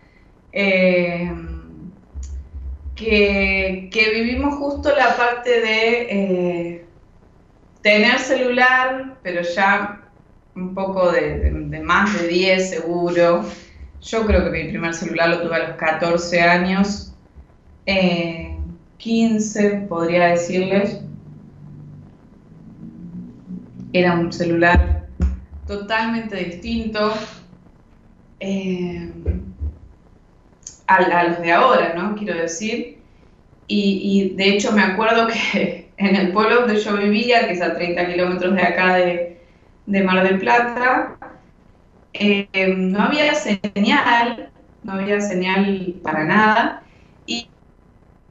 eh, que, vivimos justo la parte de eh, tener celular, pero ya un poco de, más de 10 seguro. Yo creo que mi primer celular lo tuve a los 14 años, 15 eh, podría decirles. Era un celular totalmente distinto eh, a, los de ahora, ¿no? Quiero decir. y de hecho me acuerdo que en el pueblo donde yo vivía, que es a 30 kilómetros de acá de, Mar del Plata, eh, no había señal, no había señal para nada,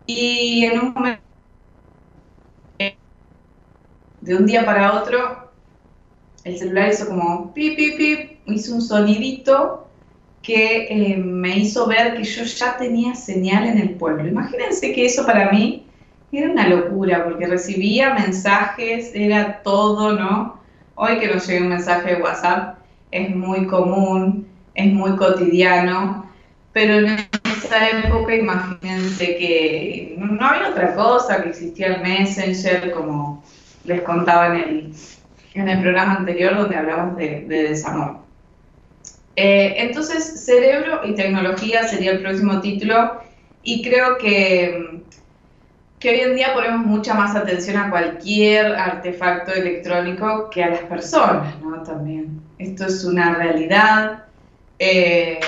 y, en un momento, de un día para otro, el celular hizo como pip, pip, hizo un sonidito que eh, me hizo ver que yo ya tenía señal en el pueblo. Imagínense que eso para mí era una locura porque recibía mensajes, era todo, ¿no? Hoy que nos llega un mensaje de WhatsApp es muy común, es muy cotidiano, pero en esa época imagínense que no había otra cosa, que existía el Messenger como, les contaba en el, en el programa anterior donde hablamos de, desamor. Eh, entonces, cerebro y tecnología sería el próximo título y creo que, que hoy en día ponemos mucha más atención a cualquier artefacto electrónico que a las personas, ¿no? También. Esto es una realidad. Eh,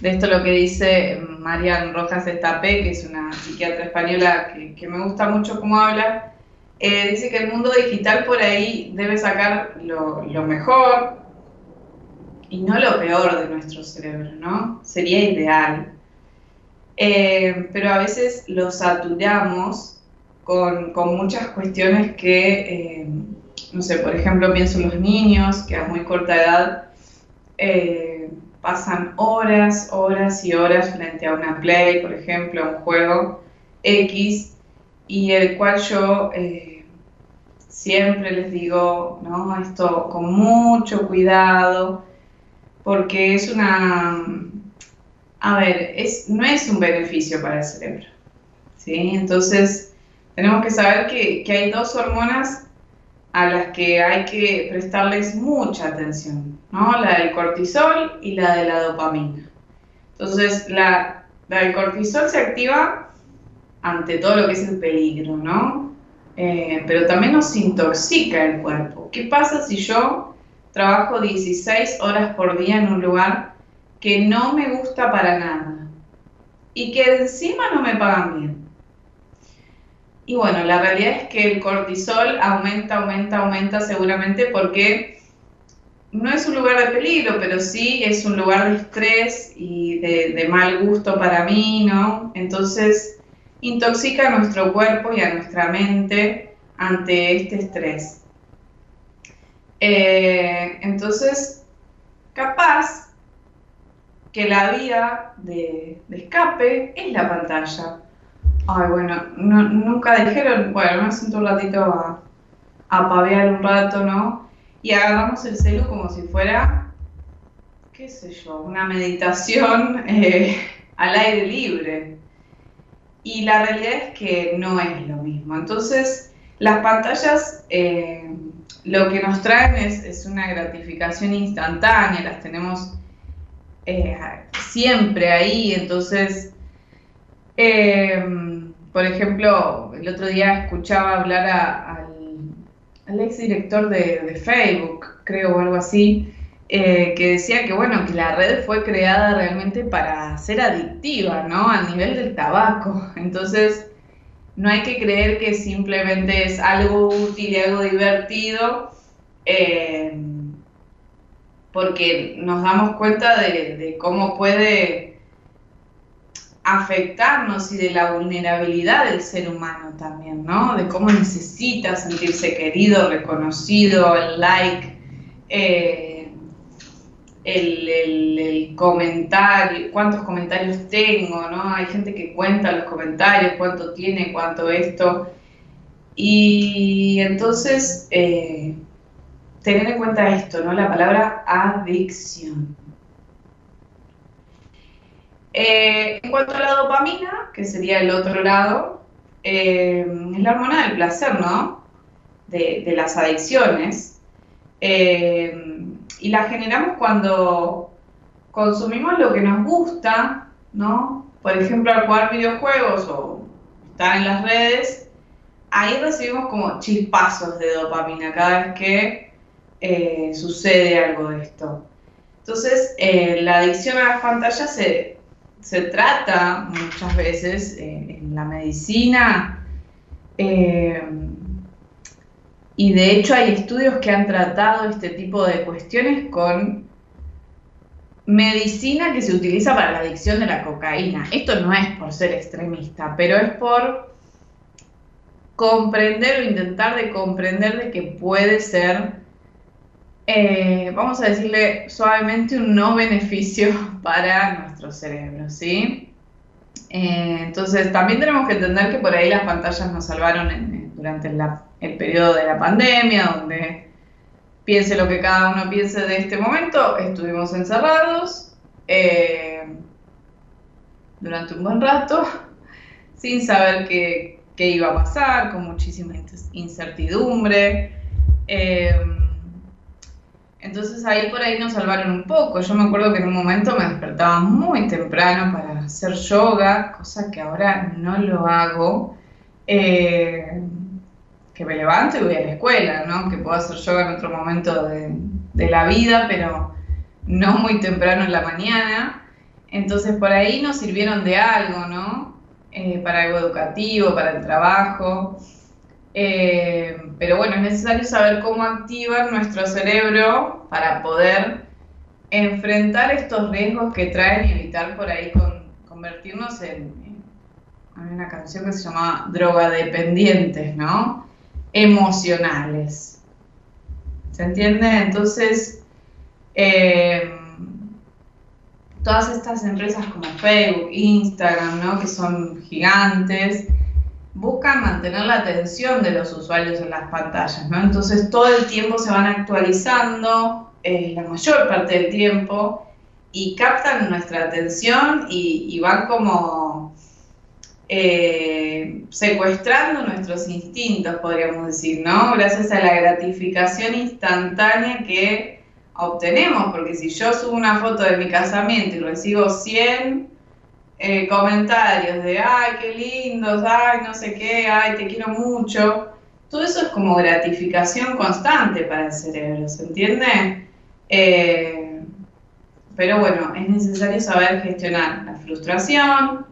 de esto lo que dice Marian Rojas Estapé, que es una psiquiatra española que, me gusta mucho cómo habla, eh, dice que el mundo digital por ahí debe sacar lo, mejor y no lo peor de nuestro cerebro, ¿no? Sería ideal. Eh, pero a veces lo saturamos con, muchas cuestiones que, eh, no sé, por ejemplo, pienso en los niños que a muy corta edad pasan horas, horas y horas frente a una play, por ejemplo, a un juego X, y el cual yo eh, siempre les digo, ¿no? Esto con mucho cuidado, porque es una, a ver, es, no es un beneficio para el cerebro, ¿sí? Entonces, tenemos que saber que, que hay dos hormonas a las que hay que prestarles mucha atención, ¿no? La del cortisol y la de la dopamina. Entonces, la, del cortisol se activa ante todo lo que es el peligro, ¿no? Eh, pero también nos intoxica el cuerpo. ¿Qué pasa si yo trabajo 16 horas por día en un lugar que no me gusta para nada y que encima no me pagan bien? Y bueno, la realidad es que el cortisol aumenta, aumenta, aumenta seguramente porque no es un lugar de peligro, pero sí es un lugar de estrés y de, mal gusto para mí, ¿no? Entonces, intoxica a nuestro cuerpo y a nuestra mente ante este estrés. Eh, entonces, capaz que la vía de, escape es la pantalla. Ay, bueno, nunca dijeron, bueno, me siento un ratito a, a pavear un rato, ¿no? Y agarramos el celu como si fuera, qué sé yo, una meditación eh, al aire libre. Y la realidad es que no es lo mismo. Entonces, las pantallas eh, lo que nos traen es, una gratificación instantánea, las tenemos eh, siempre ahí, entonces Em, por ejemplo, el otro día escuchaba hablar al, ex director de, Facebook, creo, o algo así, eh, que decía que, bueno, que la red fue creada realmente para ser adictiva, ¿no? Al nivel del tabaco. Entonces, no hay que creer que simplemente es algo útil y algo divertido, em, porque nos damos cuenta de cómo puede afectarnos y de la vulnerabilidad del ser humano también, ¿no? De cómo necesita sentirse querido, reconocido, el like, eh, el, comentario, cuántos comentarios tengo, ¿no? Hay gente que cuenta los comentarios, cuánto tiene, cuánto esto. Y entonces, eh, tener en cuenta esto, ¿no? La palabra adicción. Eh, en cuanto a la dopamina, que sería el otro lado, eh, es la hormona del placer, ¿no? De, las adicciones. Eh, y la generamos cuando consumimos lo que nos gusta, ¿no? Por ejemplo, al jugar videojuegos o estar en las redes, ahí recibimos como chispazos de dopamina cada vez que sucede algo de esto. Entonces, la adicción a las pantallas se, se trata muchas veces eh, en la medicina eh, y de hecho hay estudios que han tratado este tipo de cuestiones con medicina que se utiliza para la adicción de la cocaína. Esto no es por ser extremista, pero es por comprender o intentar de comprender de que puede ser eh, vamos a decirle suavemente, un no beneficio para nuestro cerebro, ¿sí? Eh, entonces, también tenemos que entender que por ahí las pantallas nos salvaron durante el periodo de la pandemia, donde piense lo que cada uno piense de este momento, estuvimos encerrados eh, durante un buen rato, sin saber qué, qué iba a pasar, con muchísima incertidumbre. Em, entonces ahí por ahí nos salvaron un poco. Yo me acuerdo que en un momento me despertaba muy temprano para hacer yoga, cosa que ahora no lo hago. Eh, que me levanto y voy a la escuela, ¿no? Que puedo hacer yoga en otro momento de, la vida, pero no muy temprano en la mañana. Entonces por ahí nos sirvieron de algo, ¿no? Eh, para algo educativo, para el trabajo. Eh, pero bueno, es necesario saber cómo activar nuestro cerebro para poder enfrentar estos riesgos que traen y evitar por ahí convertirnos en, en, una canción que se llama drogadependientes, ¿no? Emocionales. ¿Se entiende? Entonces, eh, todas estas empresas como Facebook, Instagram, ¿no? que son gigantes, buscan mantener la atención de los usuarios en las pantallas, ¿no? Entonces todo el tiempo se van actualizando, eh, la mayor parte del tiempo, y captan nuestra atención y, van como eh, secuestrando nuestros instintos, podríamos decir, ¿no? Gracias a la gratificación instantánea que obtenemos, porque si yo subo una foto de mi casamiento y recibo 100 eh, comentarios de, ay, qué lindos, ay, no sé qué, ay, te quiero mucho, todo eso es como gratificación constante para el cerebro, ¿se entiende? Eh, pero bueno, es necesario saber gestionar la frustración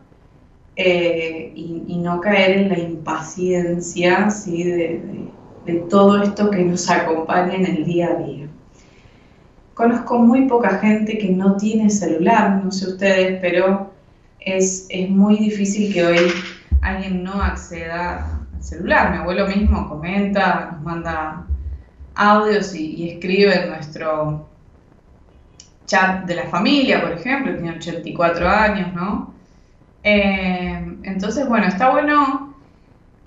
eh, y, no caer en la impaciencia ¿sí? de todo esto que nos acompaña en el día a día. Conozco muy poca gente que no tiene celular, no sé ustedes, pero es, muy difícil que hoy alguien no acceda al celular. Mi abuelo mismo comenta, nos manda audios y, escribe en nuestro chat de la familia, por ejemplo, tiene 84 años, ¿no? Eh, entonces, bueno, está bueno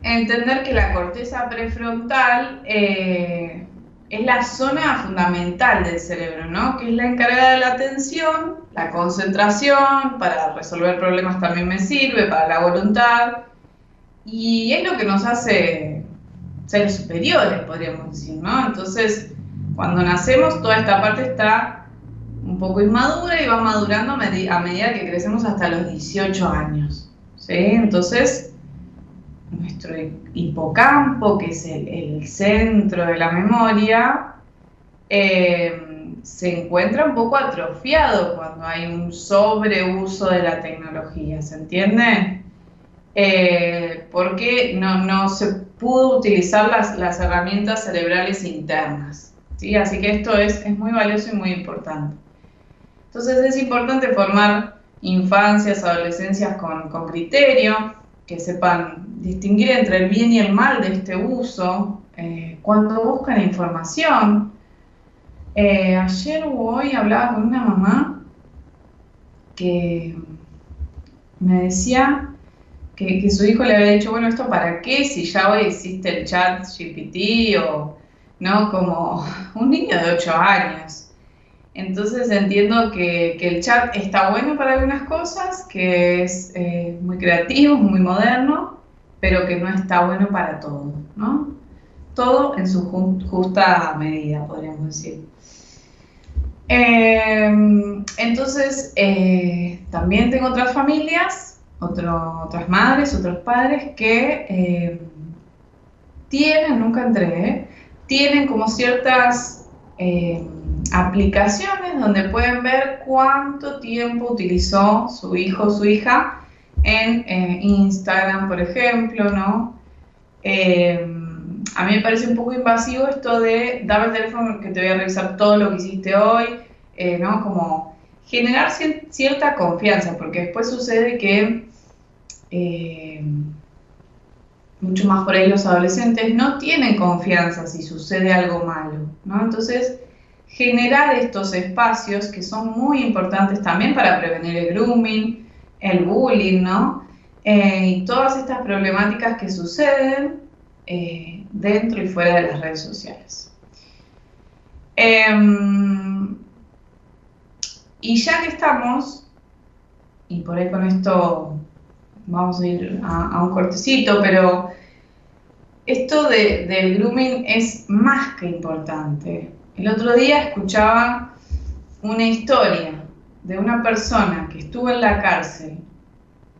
entender que la corteza prefrontal eh, es la zona fundamental del cerebro, ¿no? Que es la encargada de la atención, la concentración, para resolver problemas también me sirve, para la voluntad, y es lo que nos hace seres superiores, podríamos decir, ¿no? Entonces, cuando nacemos, toda esta parte está un poco inmadura y va madurando a medida que crecemos hasta los 18 años, ¿sí? Entonces, nuestro hipocampo, que es el, centro de la memoria, eh, se encuentra un poco atrofiado cuando hay un sobreuso de la tecnología, ¿se entiende? Eh, porque no, se pudo utilizar las, herramientas cerebrales internas. ¿sí? Así que esto es, muy valioso y muy importante. Entonces es importante formar infancias, adolescencias con, criterio, que sepan distinguir entre el bien y el mal de este uso, eh, cuando buscan información. Eh, ayer o hoy hablaba con una mamá que me decía que, que, su hijo le había dicho, bueno, ¿esto para qué? Si ya hoy existe el chat GPT o, ¿no? Como un niño de 8 años. Entonces entiendo que, el chat está bueno para algunas cosas, que es eh, muy creativo, muy moderno, pero que no está bueno para todo, ¿no? Todo en su justa medida, podríamos decir. Em, entonces, eh, también tengo otras familias, otras madres, otros padres que em, tienen, nunca entré, tienen como ciertas em, aplicaciones donde pueden ver cuánto tiempo utilizó su hijo o su hija en eh, Instagram, por ejemplo, ¿no? Eh, a mí me parece un poco invasivo esto de dame el teléfono que te voy a revisar todo lo que hiciste hoy, eh, ¿no? Como generar cierta confianza, porque después sucede que mucho más por ahí los adolescentes no tienen confianza si sucede algo malo, ¿no? Entonces, generar estos espacios que son muy importantes también para prevenir el grooming, el bullying, ¿no? Eh, y todas estas problemáticas que suceden eh, dentro y fuera de las redes sociales. Em, y ya que estamos, y por ahí con esto vamos a ir a, un cortecito, pero esto de, del grooming es más que importante. El otro día escuchaba una historia de una persona que estuvo en la cárcel,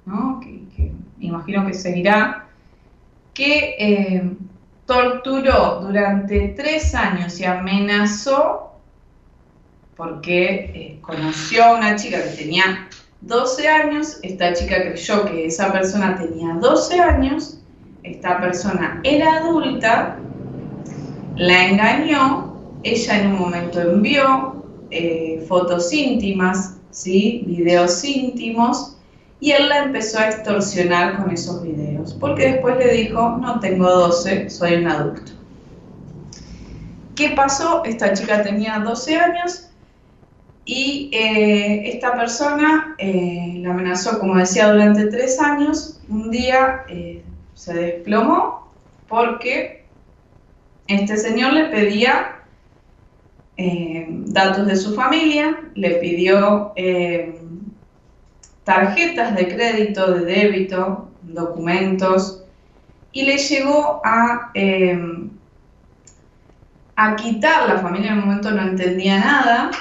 ¿no? que, imagino que seguirá, que eh, torturó durante tres años y amenazó porque eh, conoció a una chica que tenía 12 años, esta chica creyó que esa persona tenía 12 años, esta persona era adulta, la engañó, ella en un momento envió eh, fotos íntimas, ¿sí? videos íntimos, y él la empezó a extorsionar con esos videos, porque después le dijo, no tengo 12, soy un adulto. ¿Qué pasó? Esta chica tenía 12 años y eh, esta persona eh, la amenazó, como decía, durante tres años. Un día se desplomó porque este señor le pedía datos de su familia, le pidió tarjetas de crédito, de débito, documentos, y le llegó a, a quitar, la familia en el momento no entendía nada,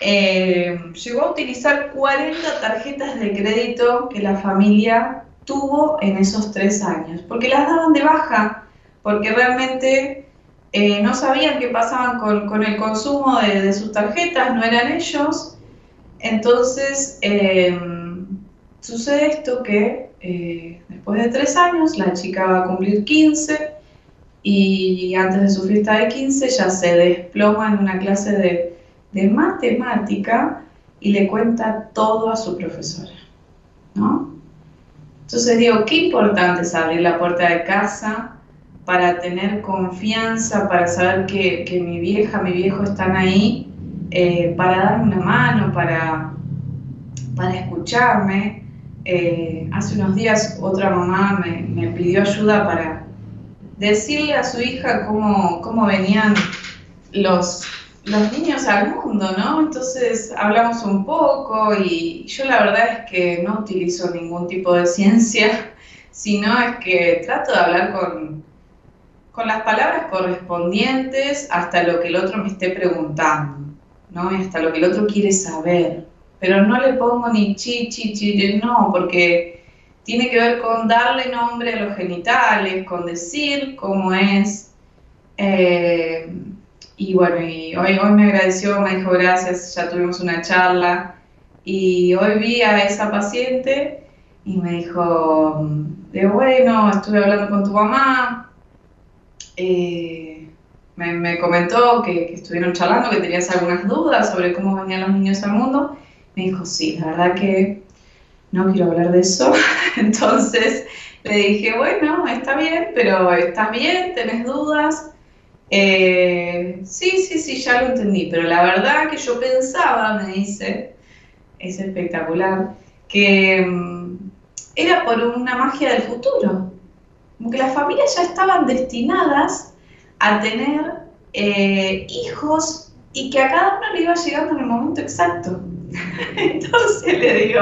eh, llegó a utilizar 40 tarjetas de crédito que la familia tuvo en esos tres años, porque las daban de baja, porque realmente eh, no sabían qué pasaban con, el consumo de, sus tarjetas, no eran ellos. Entonces, em, sucede esto que eh, después de tres años la chica va a cumplir 15 y antes de su fiesta de 15 ya se desploma en una clase de de matemática y le cuenta todo a su profesora, ¿no? Entonces digo, qué importante es abrir la puerta de casa para tener confianza, para saber que, mi vieja, mi viejo están ahí, eh, para darme una mano, para, para escucharme. Eh, hace unos días otra mamá me, me, pidió ayuda para decirle a su hija cómo, cómo venían los, los niños al mundo, ¿no? Entonces hablamos un poco y yo la verdad es que no utilizo ningún tipo de ciencia, sino es que trato de hablar con, con las palabras correspondientes hasta lo que el otro me esté preguntando, ¿no? Hasta lo que el otro quiere saber. Pero no le pongo ni chi, chi, chi, no, porque tiene que ver con darle nombre a los genitales, con decir cómo es. Eh, y bueno, y hoy, hoy me agradeció, me dijo gracias, ya tuvimos una charla. Y hoy vi a esa paciente y me dijo, de bueno, estuve hablando con tu mamá. Eh, me, comentó que, estuvieron charlando, que tenías algunas dudas sobre cómo venían los niños al mundo. Me dijo, sí, la verdad que no quiero hablar de eso. Entonces le dije, bueno, está bien, pero ¿estás bien? ¿Tenés dudas? Eh, sí, sí, sí, ya lo entendí, pero la verdad que yo pensaba, me dice, es espectacular, que mm, era por una magia del futuro, como que las familias ya estaban destinadas a tener eh, hijos y que a cada uno le iba llegando en el momento exacto. Entonces le digo,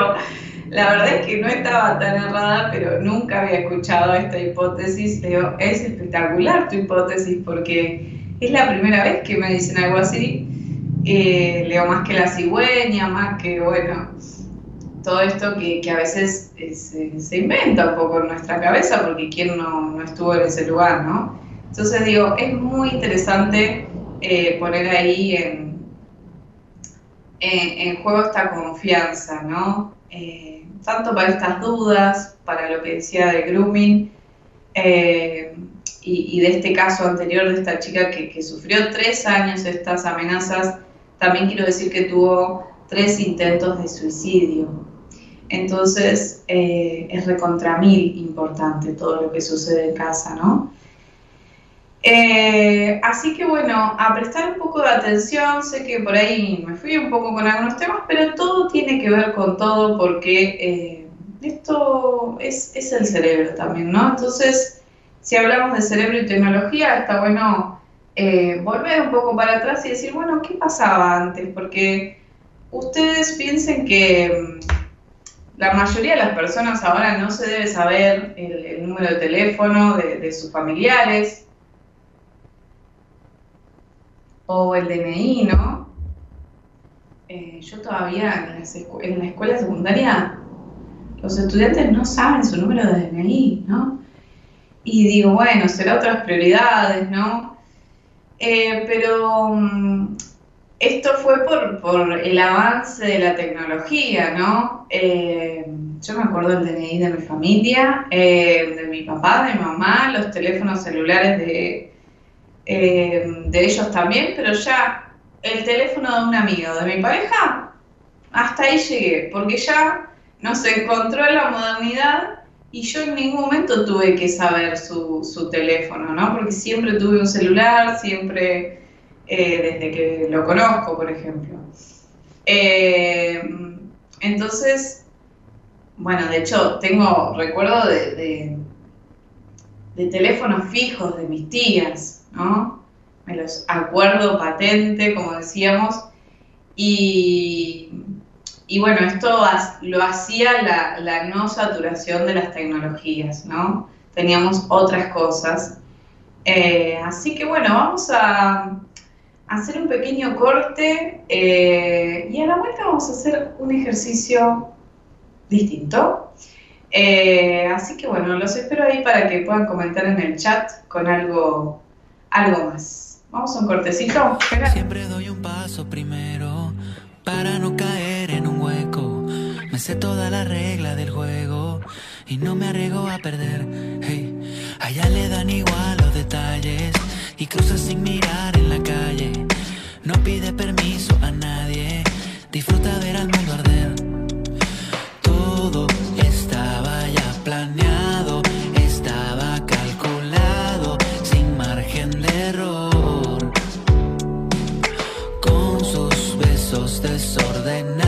la verdad es que no estaba tan errada, pero nunca había escuchado esta hipótesis. Leo, es espectacular tu hipótesis porque es la primera vez que me dicen algo así. Eh, leo más que la cigüeña, más que, bueno, todo esto que, a veces se, inventa un poco en nuestra cabeza porque quién no, estuvo en ese lugar, ¿no? Entonces digo, es muy interesante eh, poner ahí en, en, juego esta confianza, ¿no? Eh, tanto para estas dudas, para lo que decía de grooming, eh, y, de este caso anterior de esta chica que, sufrió tres años estas amenazas, también quiero decir que tuvo tres intentos de suicidio. Entonces eh, es recontra mil importante todo lo que sucede en casa, ¿no? Eh, así que bueno, a prestar un poco de atención, sé que por ahí me fui un poco con algunos temas, pero todo tiene que ver con todo porque eh, esto es, el cerebro también, ¿no? Entonces, si hablamos de cerebro y tecnología, está bueno volver un poco para atrás y decir, bueno, ¿qué pasaba antes? Porque ustedes piensen que la mayoría de las personas ahora no se debe saber el, número de teléfono de, sus familiares o el DNI, ¿no? Eh, yo todavía en, en la escuela secundaria los estudiantes no saben su número de DNI, ¿no? Y digo, bueno, será otras prioridades, ¿no? Eh, pero mm, esto fue por, el avance de la tecnología, ¿no? Eh, yo me acuerdo del DNI de mi familia, eh, de mi papá, de mi mamá, los teléfonos celulares de, de ellos también, pero ya el teléfono de un amigo, de mi pareja, hasta ahí llegué, porque ya nos encontró en la modernidad y yo en ningún momento tuve que saber su, su teléfono, ¿no? Porque siempre tuve un celular, siempre, eh, desde que lo conozco, por ejemplo. Eh, entonces, bueno, de hecho, tengo recuerdo de, de, teléfonos fijos de mis tías, ¿no? Me los acuerdo patente, como decíamos, y y bueno, esto lo hacía la, no saturación de las tecnologías, ¿no? Teníamos otras cosas. Eh, así que bueno, vamos a hacer un pequeño corte eh, y a la vuelta vamos a hacer un ejercicio distinto. Eh, así que bueno, los espero ahí para que puedan comentar en el chat con algo, algo más. Vamos a un cortecito. Siempre doy un paso primero para no caer en un hueco. Me sé toda la regla del juego y no me arriesgo a perder. Allá le dan igual los detalles y cruza sin mirar en la calle. No pide permiso a nadie, disfruta ver al mundo arder. Todo estaba ya planeado, estaba calculado, sin margen de error. desordenados,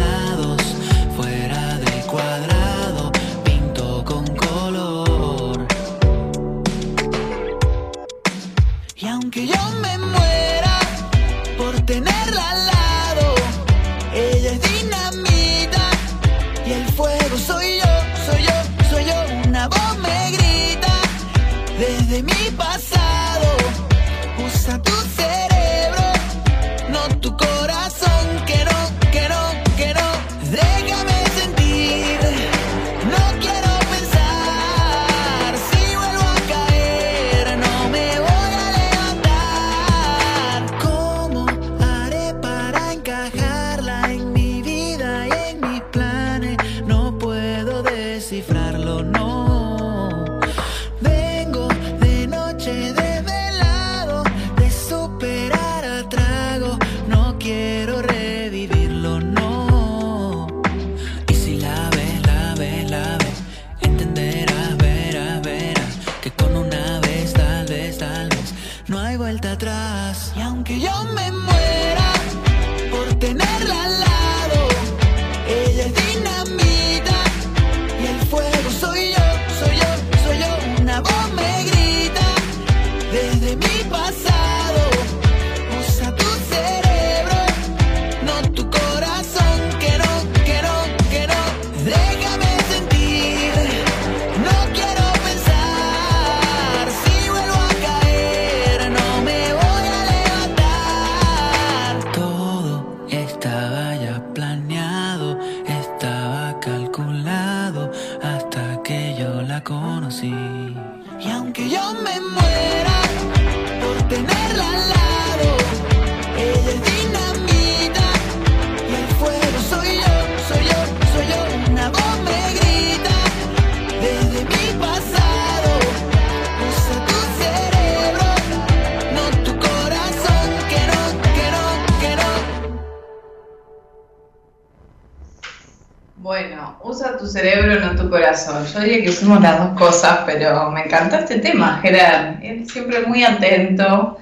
Yo diría que hicimos las dos cosas, pero me encantó este tema, Gerard. Él siempre muy atento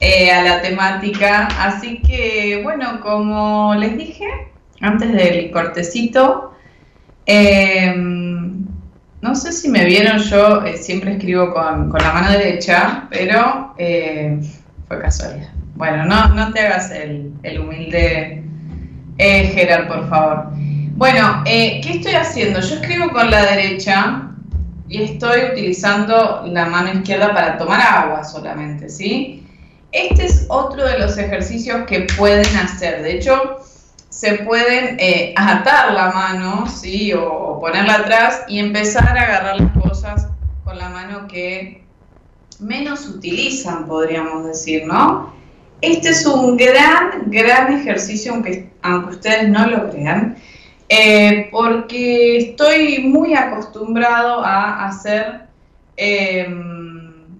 eh, a la temática. Así que, bueno, como les dije antes del cortecito, em, no sé si me vieron, yo eh, siempre escribo con, la mano derecha, pero eh, fue casualidad. Bueno, no, no te hagas el, el humilde, Gerard, por favor. Bueno, eh, ¿qué estoy haciendo? Yo escribo con la derecha y estoy utilizando la mano izquierda para tomar agua solamente, ¿sí? Este es otro de los ejercicios que pueden hacer. De hecho, se pueden eh, atar la mano, ¿sí? O, ponerla atrás y empezar a agarrar las cosas con la mano que menos utilizan, podríamos decir, ¿no? Este es un gran, gran ejercicio, aunque, aunque ustedes no lo crean, eh, porque estoy muy acostumbrado a hacer, em,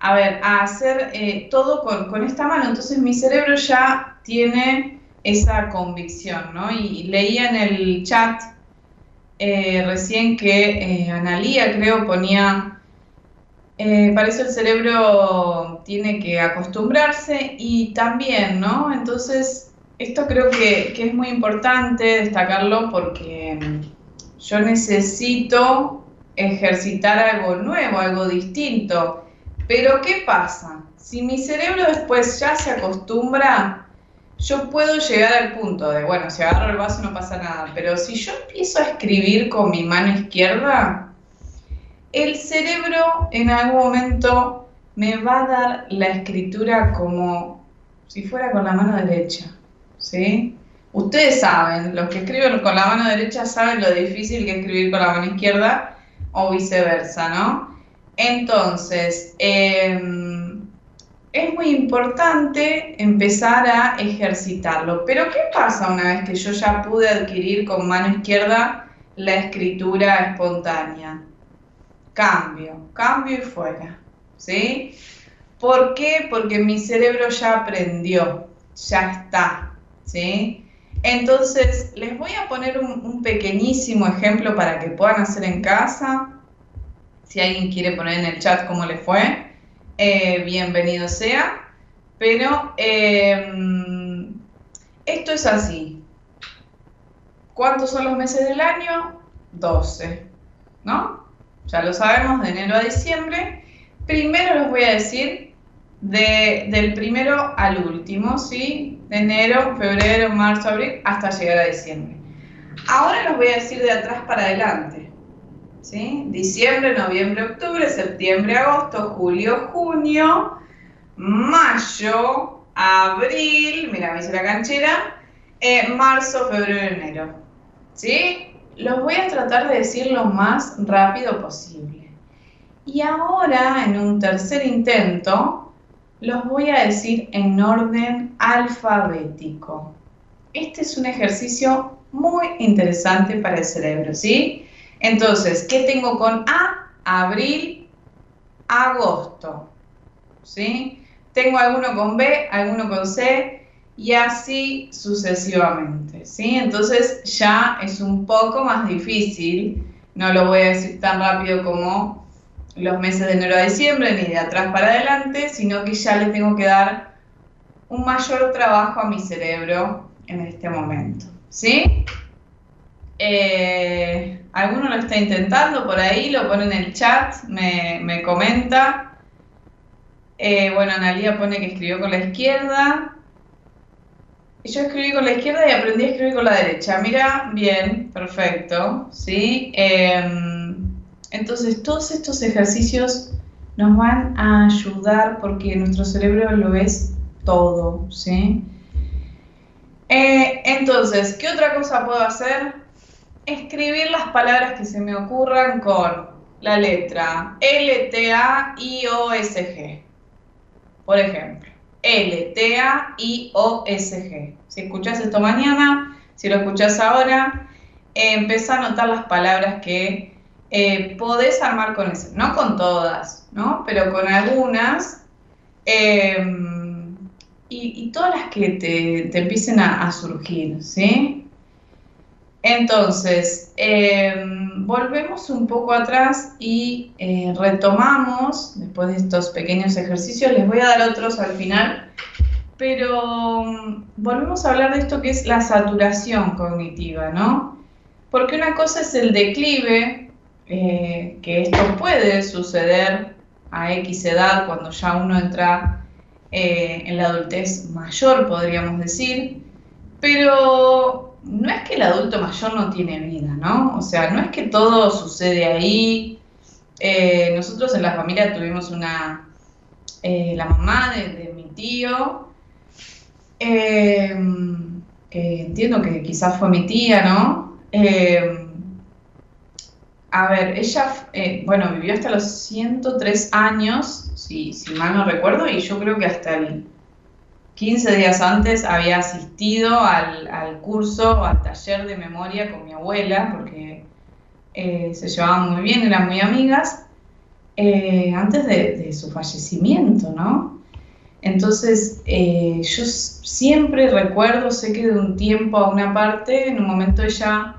a ver, a hacer eh, todo con, esta mano, entonces mi cerebro ya tiene esa convicción, ¿no? Y leía en el chat eh, recién que eh, Analía, creo, ponía, eh, parece el cerebro tiene que acostumbrarse y también, ¿no? Entonces, esto creo que, es muy importante destacarlo porque mm, yo necesito ejercitar algo nuevo, algo distinto. Pero ¿qué pasa? Si mi cerebro después ya se acostumbra, yo puedo llegar al punto de, bueno, si agarro el vaso no pasa nada, pero si yo empiezo a escribir con mi mano izquierda, el cerebro en algún momento me va a dar la escritura como si fuera con la mano derecha, ¿sí? Ustedes saben, los que escriben con la mano derecha saben lo difícil que es escribir con la mano izquierda o viceversa, ¿no? Entonces, eh, es muy importante empezar a ejercitarlo. Pero ¿qué pasa una vez que yo ya pude adquirir con mano izquierda la escritura espontánea? Cambio, cambio y fuera. ¿Sí? ¿Por qué? Porque mi cerebro ya aprendió, ya está. ¿Sí? Entonces, les voy a poner un, pequeñísimo ejemplo para que puedan hacer en casa. Si alguien quiere poner en el chat cómo le fue. Eh, bienvenido sea. Pero em, esto es así. ¿Cuántos son los meses del año? 12, ¿no? Ya lo sabemos, de enero a diciembre. Primero les voy a decir del primero al último, ¿sí? De enero, febrero, marzo, abril, hasta llegar a diciembre. Ahora los voy a decir de atrás para adelante. Diciembre, noviembre, octubre, septiembre, agosto, julio, junio, mayo, abril, mira, me hice la canchera, eh, marzo, febrero, enero. ¿Sí? Los voy a tratar de decir lo más rápido posible. Y ahora, en un tercer intento, los voy a decir en orden alfabético. Este es un ejercicio muy interesante para el cerebro, ¿sí? Entonces, ¿qué tengo con A? Abril, agosto. ¿Sí? Tengo alguno con B, alguno con C y así sucesivamente. ¿Sí? Entonces ya es un poco más difícil. No lo voy a decir tan rápido como los meses de enero a diciembre, ni de atrás para adelante, sino que ya le tengo que dar un mayor trabajo a mi cerebro en este momento. ¿Sí? Eh, alguno lo está intentando por ahí, lo pone en el chat, me, comenta. Eh, bueno, Analia pone que escribió con la izquierda. Yo escribí con la izquierda y aprendí a escribir con la derecha. Mira, bien, perfecto. ¿sí? Em, entonces, todos estos ejercicios nos van a ayudar porque nuestro cerebro lo es todo. ¿sí? Eh, entonces, ¿qué otra cosa puedo hacer? escribir las palabras que se me ocurran con la letra L, T, A, I, O, S, G. Por ejemplo, L, T, A, I, O, S, G. Si escuchas esto mañana, si lo escuchas ahora, eh, a anotar las palabras que eh, podés armar con ese. No con todas, ¿no? Pero con algunas. Em, y, todas las que te, empiecen a, a surgir, ¿sí? Entonces, em, volvemos un poco atrás y eh, retomamos, después de estos pequeños ejercicios, les voy a dar otros al final, pero mm, volvemos a hablar de esto que es la saturación cognitiva, ¿no? Porque una cosa es el declive, eh, que esto puede suceder a X edad, cuando ya uno entra eh, en la adultez mayor, podríamos decir, pero no es que el adulto mayor no tiene vida, ¿no? O sea, no es que todo sucede ahí. Eh, nosotros en la familia tuvimos una, la mamá de, mi tío, que entiendo que quizás fue mi tía, ¿no? A ver, ella, bueno, vivió hasta los 103 años, si, si mal no recuerdo, y yo creo que hasta el 15 días antes había asistido al, curso, al taller de memoria con mi abuela, porque eh, se llevaban muy bien, eran muy amigas, eh, antes de, su fallecimiento, ¿no? Entonces, eh, yo siempre recuerdo, sé que de un tiempo a una parte, en un momento ella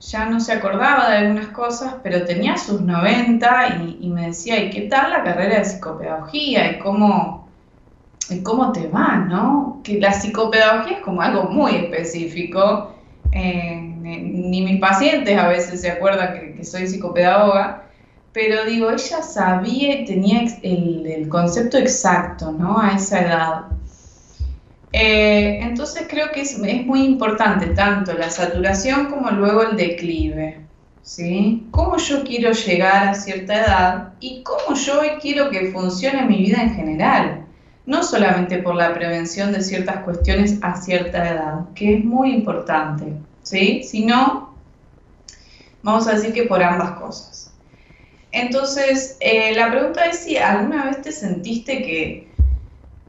ya no se acordaba de algunas cosas, pero tenía sus 90 y, y me decía, ¿y qué tal la carrera de psicopedagogía? ¿Y cómo, cómo te va, ¿no? Que la psicopedagogía es como algo muy específico. Eh, ni mis pacientes a veces se acuerdan que, soy psicopedagoga, pero digo, ella sabía y tenía el, concepto exacto, ¿no? A esa edad. Eh, entonces creo que es, muy importante tanto la saturación como luego el declive. ¿Sí? ¿Cómo yo quiero llegar a cierta edad y cómo yo quiero que funcione mi vida en general? no solamente por la prevención de ciertas cuestiones a cierta edad, que es muy importante, ¿sí? Sino, vamos a decir que por ambas cosas. Entonces, eh, la pregunta es si alguna vez te sentiste que,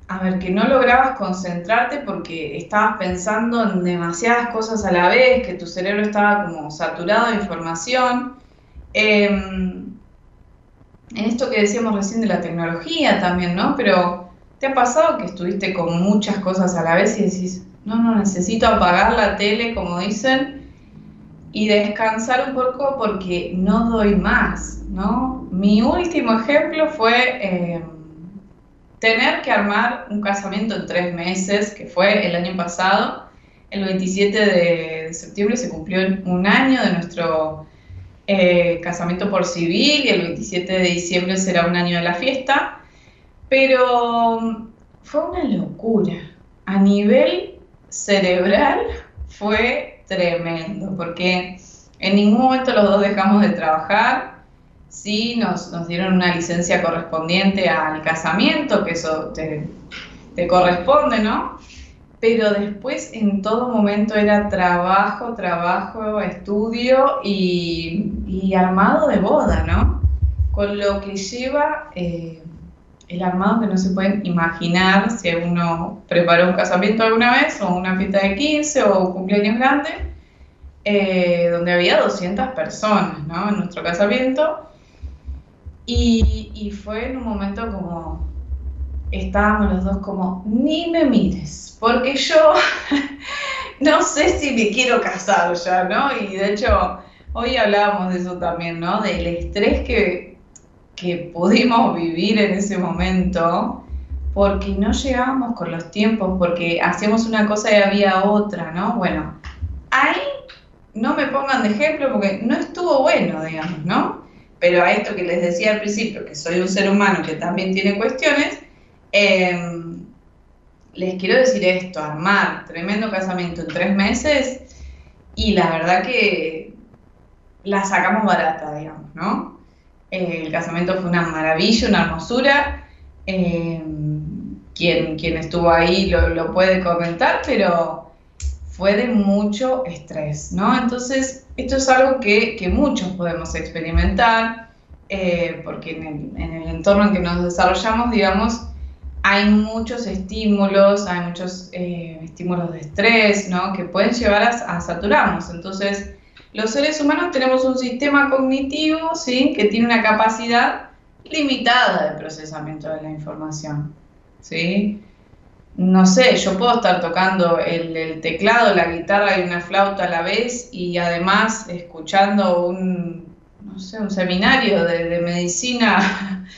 a ver, que no lograbas concentrarte porque estabas pensando en demasiadas cosas a la vez, que tu cerebro estaba como saturado de información. Em, en esto que decíamos recién de la tecnología también, ¿no? Pero ¿Te ha pasado que estuviste con muchas cosas a la vez y decís, no, no, necesito apagar la tele, como dicen, y descansar un poco porque no doy más, ¿no? Mi último ejemplo fue em, tener que armar un casamiento en tres meses, que fue el año pasado. El 27 de septiembre se cumplió un año de nuestro eh, casamiento por civil y el 27 de diciembre será un año de la fiesta. Pero mm, fue una locura. A nivel cerebral fue tremendo, porque en ningún momento los dos dejamos de trabajar. Sí, nos, dieron una licencia correspondiente al casamiento, que eso te, corresponde, ¿no? Pero después en todo momento era trabajo, trabajo, estudio y, armado de boda, ¿no? Con lo que lleva eh, el armado que no se pueden imaginar si uno preparó un casamiento alguna vez o una fiesta de 15 o un cumpleaños grande, eh, donde había 200 personas ¿no? en nuestro casamiento. Y, fue en un momento como, estábamos los dos como, ni me mires, porque yo no sé si me quiero casar ya, ¿no? Y de hecho, hoy hablábamos de eso también, ¿no? Del estrés que, que pudimos vivir en ese momento porque no llegábamos con los tiempos, porque hacíamos una cosa y había otra, ¿no? Bueno, ahí no me pongan de ejemplo porque no estuvo bueno, digamos, ¿no? Pero a esto que les decía al principio, que soy un ser humano que también tiene cuestiones, em, les quiero decir esto, armar tremendo casamiento en tres meses y la verdad que la sacamos barata, digamos, ¿no? El casamiento fue una maravilla, una hermosura. Eh, quien, quien estuvo ahí lo, puede comentar, pero fue de mucho estrés, ¿no? Entonces, esto es algo que, muchos podemos experimentar, eh, porque en el, entorno en que nos desarrollamos, digamos, hay muchos estímulos, hay muchos estímulos de estrés, ¿no? Que pueden llevar a, a saturarnos. Entonces, los seres humanos tenemos un sistema cognitivo, ¿sí? Que tiene una capacidad limitada de procesamiento de la información, ¿sí? No sé, yo puedo estar tocando el, teclado, la guitarra y una flauta a la vez y además escuchando un, no sé, un seminario de, medicina.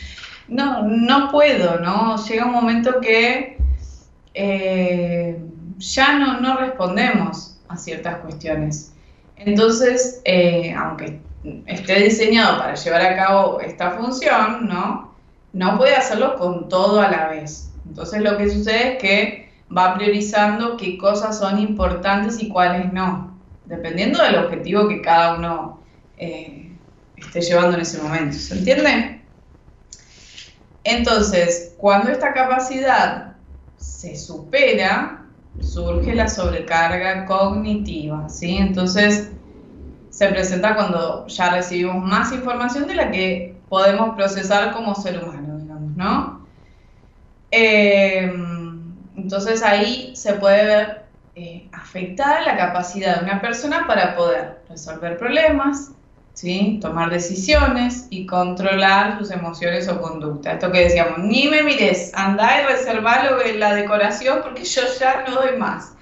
No, no puedo, ¿no? Llega un momento que eh, ya no, no respondemos a ciertas cuestiones. Entonces, eh, aunque esté diseñado para llevar a cabo esta función, ¿no? No puede hacerlo con todo a la vez. Entonces lo que sucede es que va priorizando qué cosas son importantes y cuáles no, dependiendo del objetivo que cada uno eh, esté llevando en ese momento. ¿Se entiende? Entonces, cuando esta capacidad se supera, surge la sobrecarga cognitiva, ¿sí? Entonces, se presenta cuando ya recibimos más información de la que podemos procesar como ser humano, digamos, ¿no? Eh, entonces ahí se puede ver eh, afectada la capacidad de una persona para poder resolver problemas, ¿sí? tomar decisiones y controlar sus emociones o conducta. Esto que decíamos, ni me mires, andá y reservalo la decoración porque yo ya no doy más.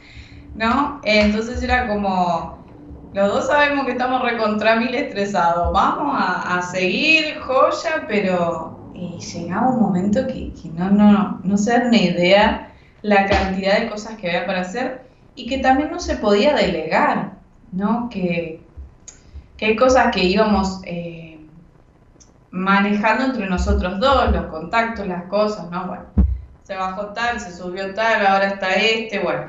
¿No? Entonces era como, los dos sabemos que estamos recontra mil estresados, vamos a, seguir, joya, pero llegaba un momento que, no, no, no se dan ni idea la cantidad de cosas que había para hacer y que también no se podía delegar, ¿no? Que, que hay cosas que íbamos eh, manejando entre nosotros dos, los contactos, las cosas, ¿no? Bueno, se bajó tal, se subió tal, ahora está este, bueno.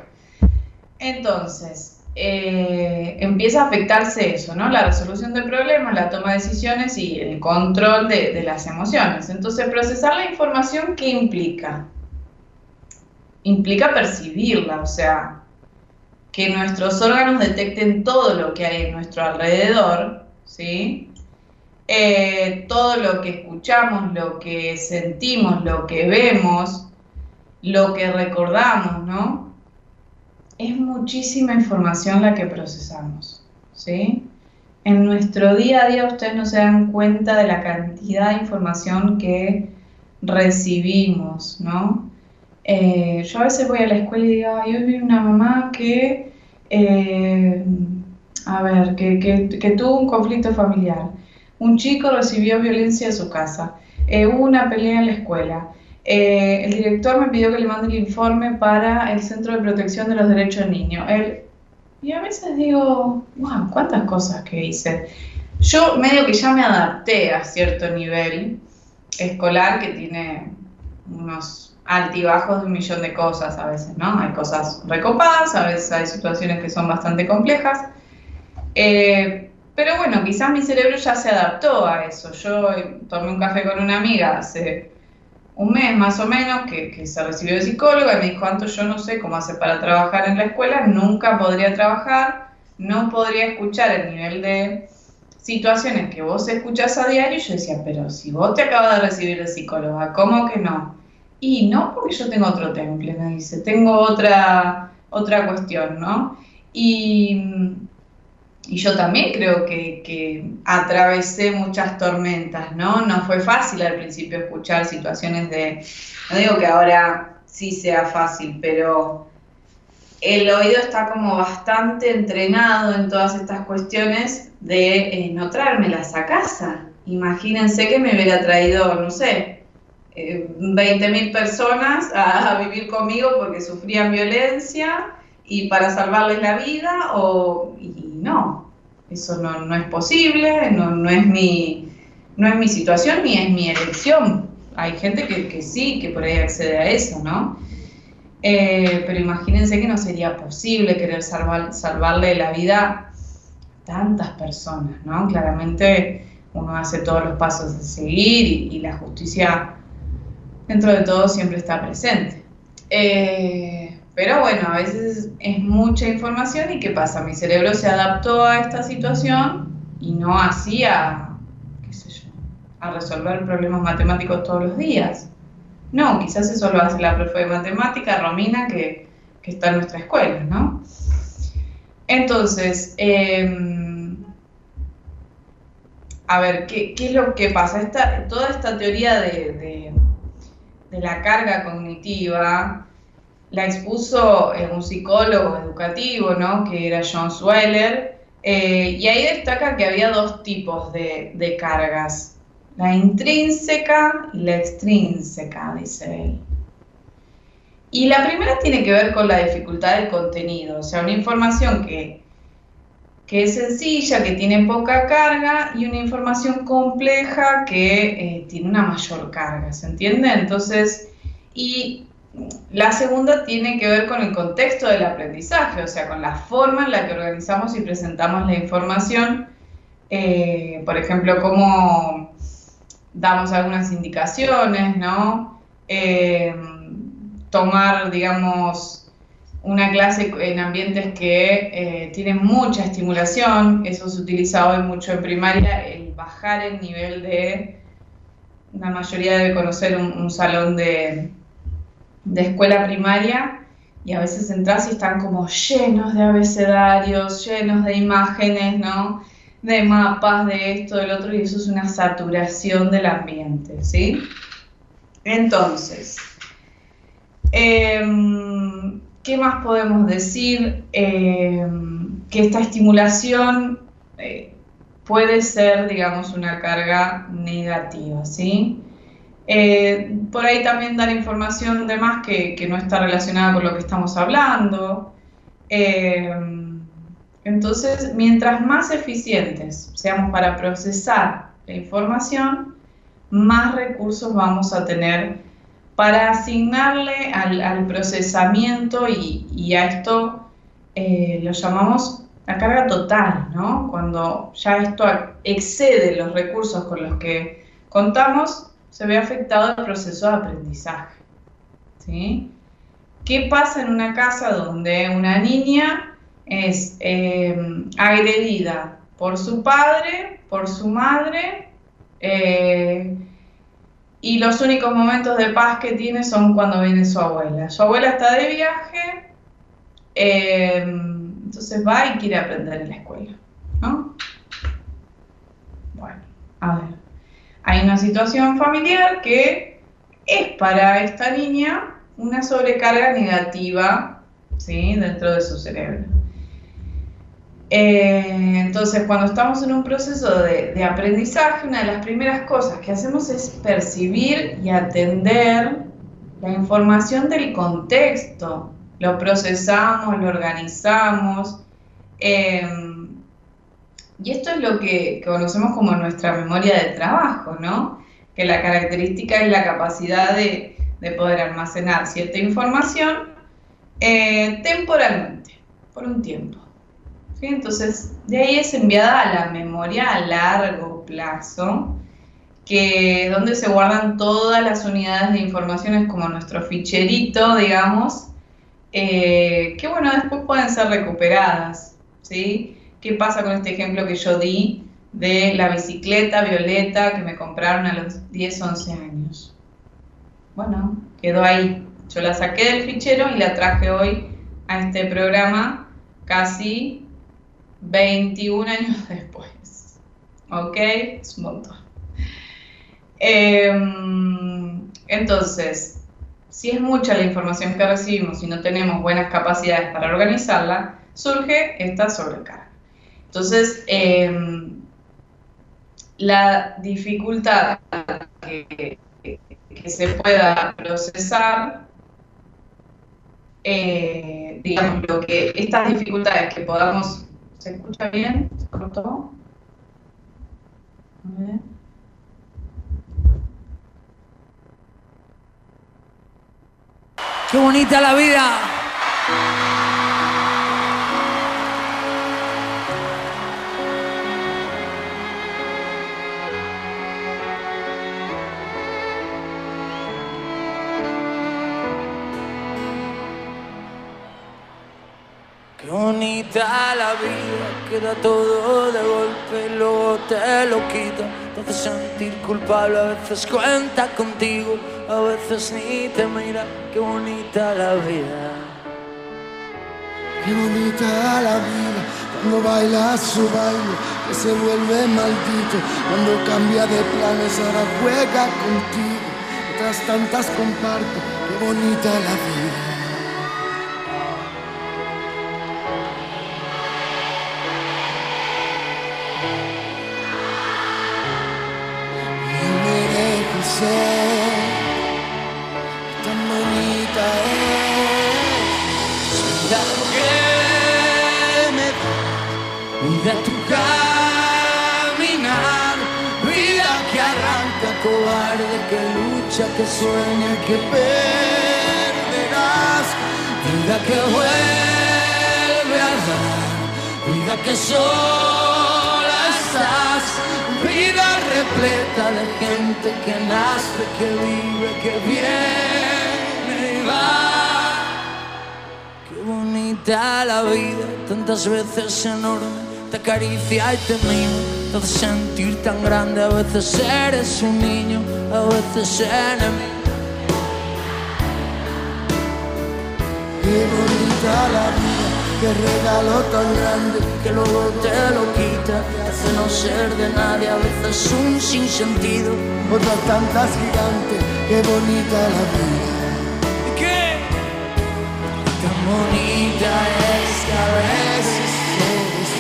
Entonces, eh, empieza a afectarse eso, ¿no? La resolución de problemas, la toma de decisiones y el control de, las emociones. Entonces, procesar la información, ¿qué implica? Implica percibirla, o sea, que nuestros órganos detecten todo lo que hay en nuestro alrededor, ¿sí? Eh, todo lo que escuchamos, lo que sentimos, lo que vemos, lo que recordamos, ¿no? Es muchísima información la que procesamos, ¿sí? En nuestro día a día ustedes no se dan cuenta de la cantidad de información que recibimos, ¿no? Eh, yo a veces voy a la escuela y digo, yo vi una mamá que, eh, a ver, que, tuvo un conflicto familiar. Un chico recibió violencia en su casa. Eh, hubo una pelea en la escuela. El director me pidió que le mande el informe para el Centro de Protección de los Derechos del Niño. Él, y a veces digo, wow, cuántas cosas que hice. Yo medio que ya me adapté a cierto nivel escolar que tiene unos altibajos de un millón de cosas a veces, ¿no? Hay cosas recopadas, a veces hay situaciones que son bastante complejas. Eh, pero bueno, quizás mi cerebro ya se adaptó a eso. Yo eh, tomé un café con una amiga hace un mes más o menos que, se recibió de psicóloga y me dijo, Anto, yo no sé cómo hace para trabajar en la escuela, nunca podría trabajar, no podría escuchar el nivel de situaciones que vos escuchás a diario. Y yo decía, pero si vos te acabas de recibir de psicóloga, ¿cómo que no? Y no porque yo tengo otro temple, me dice, tengo otra, otra cuestión, ¿no? Y, yo también creo que, atravesé muchas tormentas, ¿no? No fue fácil al principio escuchar situaciones de, no digo que ahora sí sea fácil, pero el oído está como bastante entrenado en todas estas cuestiones de eh, no traérmelas a casa. Imagínense que me hubiera traído, no sé, 20.000 personas a, vivir conmigo porque sufrían violencia y para salvarles la vida o y no, eso no, es posible, no, es mi, no es mi situación ni es mi elección. Hay gente que, sí, que por ahí accede a eso, ¿no? Eh, pero imagínense que no sería posible querer salvar, salvarle la vida a tantas personas, ¿no? Claramente uno hace todos los pasos de seguir y la justicia dentro de todo siempre está presente. Eh, pero bueno, a veces es mucha información y ¿qué pasa? Mi cerebro se adaptó a esta situación y no hacía, qué sé yo, a resolver problemas matemáticos todos los días. No, quizás eso lo hace la profe de matemática, Romina, que, está en nuestra escuela, ¿no? Entonces, em, a ver, ¿qué, es lo que pasa? Esta, toda esta teoría de de la carga cognitiva la expuso eh, un psicólogo educativo, ¿no? que era John Sweller, eh, y ahí destaca que había dos tipos de, cargas, la intrínseca y la extrínseca, dice él. Y la primera tiene que ver con la dificultad del contenido, o sea, una información que, que es sencilla, que tiene poca carga, y una información compleja que eh, tiene una mayor carga, ¿se entiende? Entonces, y la segunda tiene que ver con el contexto del aprendizaje, o sea, con la forma en la que organizamos y presentamos la información. Eh, por ejemplo, cómo damos algunas indicaciones, ¿no? Eh, tomar, digamos, una clase en ambientes que eh, tienen mucha estimulación, eso se utiliza hoy mucho en primaria, el bajar el nivel de, la mayoría debe conocer un salón de, de escuela primaria y a veces entras y están como llenos de abecedarios, llenos de imágenes, ¿no? De mapas, de esto, del otro, y eso es una saturación del ambiente, ¿sí? Entonces, em, ¿qué más podemos decir? Em, que esta estimulación eh, puede ser, digamos, una carga negativa, ¿sí? Eh, por ahí también dar información de más que, no está relacionada con lo que estamos hablando. Eh, entonces, mientras más eficientes seamos para procesar la información, más recursos vamos a tener para asignarle al, procesamiento y, a esto eh, lo llamamos la carga total, ¿no? Cuando ya esto excede los recursos con los que contamos, se ve afectado el proceso de aprendizaje. ¿sí? ¿Qué pasa en una casa donde una niña es eh, agredida por su padre, por su madre, eh, y los únicos momentos de paz que tiene son cuando viene su abuela? Su abuela está de viaje, eh, entonces va y quiere aprender en la escuela, ¿no? Bueno, a ver hay una situación familiar que es para esta niña una sobrecarga negativa ¿sí? dentro de su cerebro. Eh, entonces, cuando estamos en un proceso de, aprendizaje, una de las primeras cosas que hacemos es percibir y atender la información del contexto. Lo procesamos, lo organizamos. Eh, y esto es lo que conocemos como nuestra memoria de trabajo, ¿no? Que la característica es la capacidad de, poder almacenar cierta información eh, temporalmente, por un tiempo. Entonces, de ahí es enviada a la memoria a largo plazo, que donde se guardan todas las unidades de informaciones como nuestro ficherito, digamos, eh, que bueno, después pueden ser recuperadas, ¿sí? ¿Qué pasa con este ejemplo que yo di de la bicicleta violeta que me compraron a los 10, 11 años? Bueno, quedó ahí. Yo la saqué del fichero y la traje hoy a este programa casi 21 años después. ¿Ok? Es un montón. Em, entonces, si es mucha la información que recibimos y no tenemos buenas capacidades para organizarla, surge esta sobrecarga. Entonces, em, la dificultad que, se pueda procesar, eh, digamos, lo que estas dificultades que podamos, ¿se escucha bien? ¿Se cortó? Qué bonita la vida. Bonita la vida, queda todo de golpe y luego te lo quita. Te sentir culpable, a veces cuenta contigo, a veces ni te mira. Qué bonita la vida. Qué bonita la vida, cuando baila su baile, que se vuelve maldito, cuando cambia de planes, ahora juega contigo, otras tantas comparto, qué bonita la vida. Tan bonita es. Mira que me vida tu caminar, vida que arranca, cobarde, que lucha, que sueña, que perder. vida que vuelve a dar, vida que sola estás, vida repleta de gente que nace, que vive, que viene y va. Qué bonita la vida, tantas veces enorme, te acaricia y te mima, te hace sentir tan grande, a veces eres un niño, a veces enemigo. Qué bonita la vida, qué regalo tan grande que luego te lo quita, te hace no ser de nadie, a veces un sinsentido. Otras tantas gigantes, qué bonita la vida. ¿Qué? Tan bonita es que a veces eres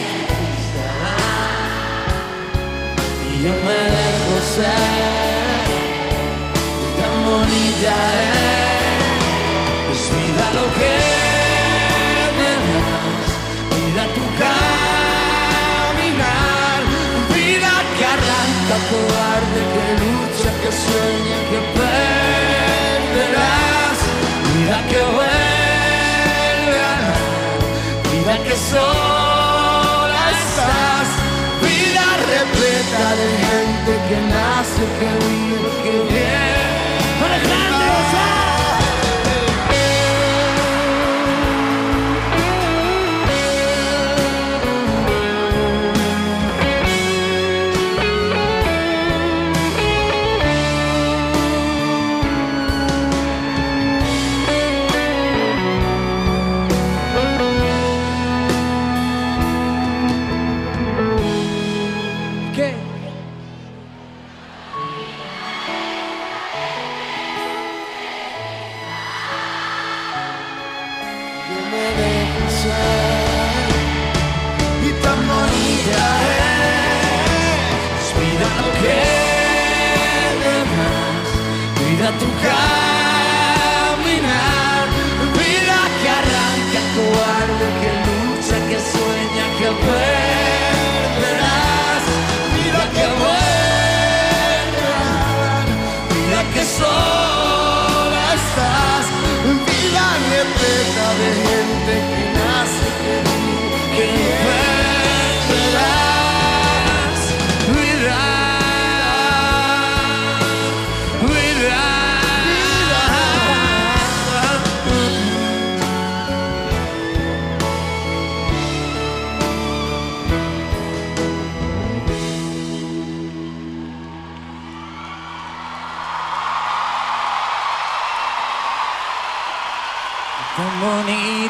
y yo me dejo ser. Tan bonita es cobarde, que lucha, que sueña, que perderás, vida que vuelve a dar, vida que sola estás, vida repleta de gente que nace, que vive, que viene.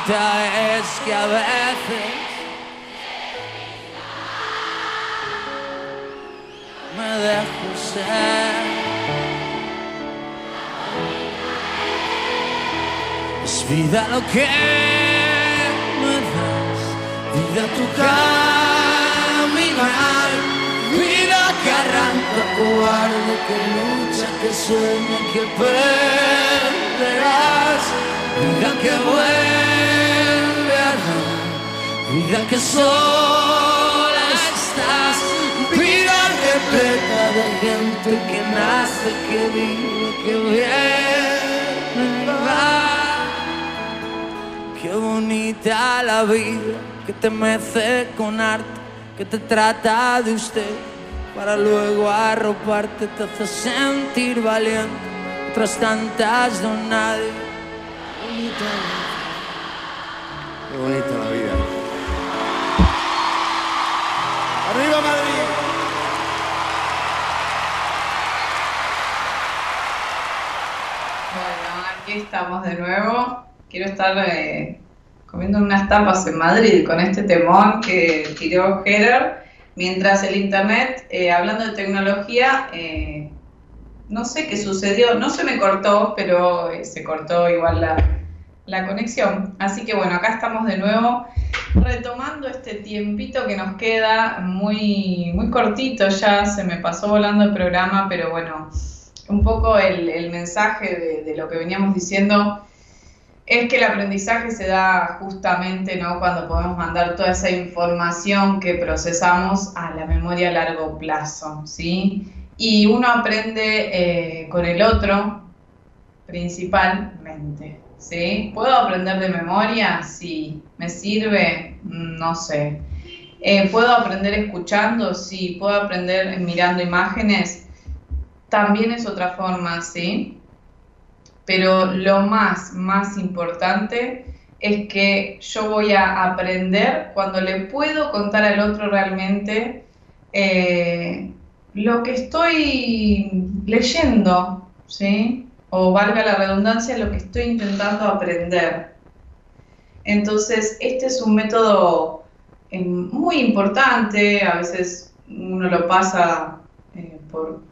Bonita es que a veces me dejo ser. Es vida lo que me das, vida tu caminar, vida que arranca cobarde, que lucha, que sueña, que perderás, vida que vuelve a dar, vida que sola estás, vida repleta de gente que nace, que vive, que viene. Qué bonita la vida que te mece con arte, que te trata de usted, para luego arroparte, te hace sentir valiente, otras tantas don. Qué bonita la vida. ¡Arriba Madrid! Bueno, aquí estamos de nuevo. Quiero estar eh, comiendo unas tapas en Madrid con este temón que tiró Heather. Mientras el internet, eh, hablando de tecnología, eh, no sé qué sucedió, no se me cortó, pero se cortó igual la, la conexión. Así que bueno, acá estamos de nuevo retomando este tiempito que nos queda muy, muy cortito ya, se me pasó volando el programa, pero bueno, un poco el, el mensaje de, lo que veníamos diciendo es que el aprendizaje se da justamente ¿no? cuando podemos mandar toda esa información que procesamos a la memoria a largo plazo, ¿sí? Y uno aprende eh, con el otro principalmente, ¿sí? ¿Puedo aprender de memoria? Sí. ¿Me sirve? No sé. Eh, ¿Puedo aprender escuchando? Sí. ¿Puedo aprender mirando imágenes? También es otra forma, ¿sí? Pero lo más, más importante es que yo voy a aprender cuando le puedo contar al otro realmente eh, lo que estoy leyendo, ¿sí? O valga la redundancia, lo que estoy intentando aprender. Entonces, este es un método eh, muy importante, a veces uno lo pasa eh, por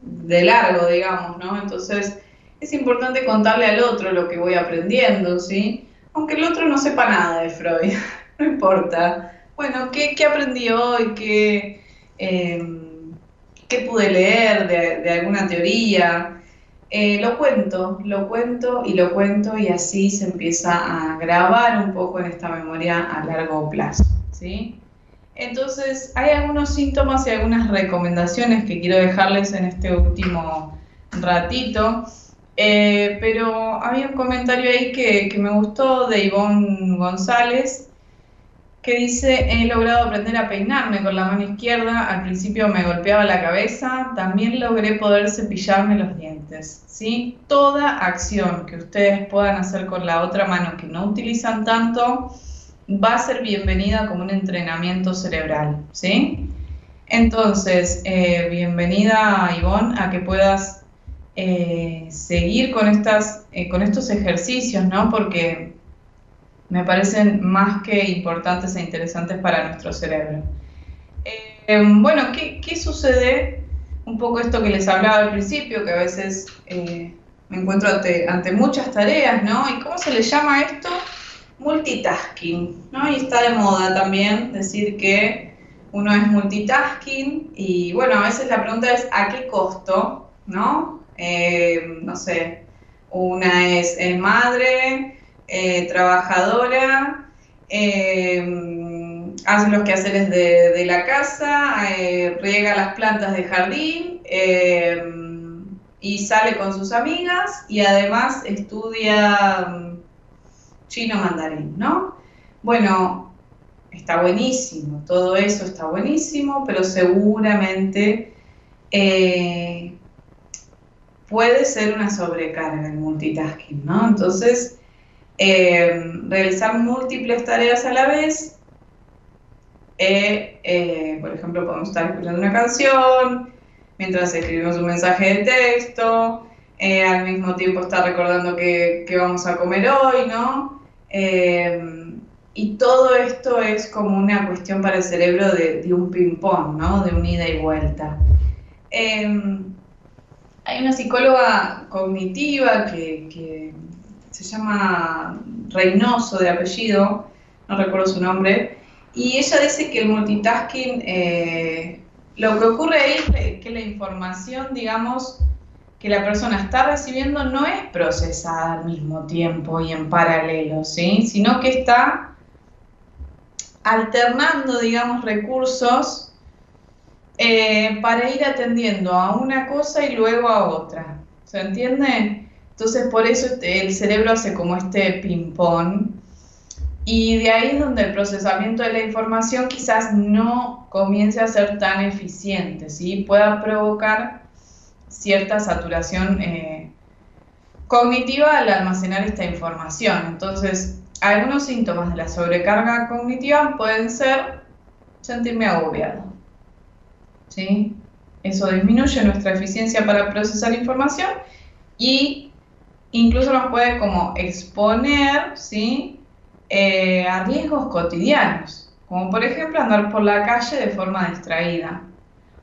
de largo, digamos, ¿no? Entonces, es importante contarle al otro lo que voy aprendiendo, ¿sí? Aunque el otro no sepa nada de Freud, no importa. Bueno, ¿qué, aprendí hoy? ¿Qué, em, ¿Qué, pude leer de, alguna teoría? Eh, lo cuento, lo cuento y lo cuento y así se empieza a grabar un poco en esta memoria a largo plazo, ¿sí? Entonces, hay algunos síntomas y algunas recomendaciones que quiero dejarles en este último ratito. Eh, pero había un comentario ahí que, me gustó de Ivonne González que dice, he logrado aprender a peinarme con la mano izquierda, al principio me golpeaba la cabeza, también logré poder cepillarme los dientes. ¿sí? Toda acción que ustedes puedan hacer con la otra mano que no utilizan tanto va a ser bienvenida como un entrenamiento cerebral. ¿sí? Entonces, eh, bienvenida Ivonne a que puedas eh, seguir con, estas, eh, con estos ejercicios, ¿no? Porque me parecen más que importantes e interesantes para nuestro cerebro. Eh, bueno, ¿qué, sucede? Un poco esto que les hablaba al principio, que a veces me encuentro ante, ante, muchas tareas, ¿no? ¿Y cómo se le llama esto? Multitasking, ¿no? Y está de moda también decir que uno es multitasking y bueno, a veces la pregunta es ¿a qué costo? ¿No? Eh, no sé, una es, madre, eh, trabajadora, eh, hace los quehaceres de, la casa, riega las plantas de jardín y sale con sus amigas y además estudia mm, chino mandarín, ¿no? Bueno, está buenísimo, todo eso está buenísimo, pero seguramente puede ser una sobrecarga el multitasking, ¿no? Entonces, eh, realizar múltiples tareas a la vez, eh, eh, por ejemplo, podemos estar escuchando una canción, mientras escribimos un mensaje de texto, al mismo tiempo estar recordando que, vamos a comer hoy, ¿no? y todo esto es como una cuestión para el cerebro de, un ping-pong, ¿no? De un ida y vuelta. Hay una psicóloga cognitiva que, se llama Reynoso de apellido, no recuerdo su nombre, y ella dice que el multitasking, eh, lo que ocurre ahí es que la información, digamos, que la persona está recibiendo no es procesada al mismo tiempo y en paralelo, ¿sí? sino que está alternando, digamos, recursos eh, para ir atendiendo a una cosa y luego a otra. ¿Se entiende? Entonces por eso este, el cerebro hace como este ping-pong y de ahí es donde el procesamiento de la información quizás no comience a ser tan eficiente, ¿sí? pueda provocar cierta saturación eh, cognitiva al almacenar esta información. Entonces, algunos síntomas de la sobrecarga cognitiva pueden ser sentirme agobiado, ¿sí? Eso disminuye nuestra eficiencia para procesar información y incluso nos puede como exponer, ¿sí? Eh, a riesgos cotidianos, como por ejemplo andar por la calle de forma distraída,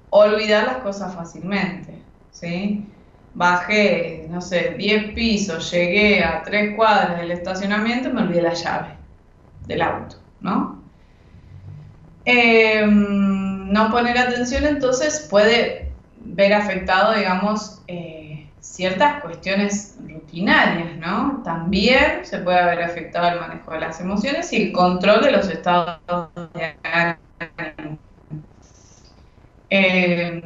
olvidar las cosas fácilmente, ¿sí? Bajé, no sé, 10 pisos, llegué a 3 cuadras del estacionamiento y me olvidé la llave del auto, ¿no? Eh, no poner atención entonces puede ver afectado, digamos, eh, ciertas cuestiones rutinarias, ¿no? También se puede haber afectado el manejo de las emociones y el control de los estados de ánimo. Eh,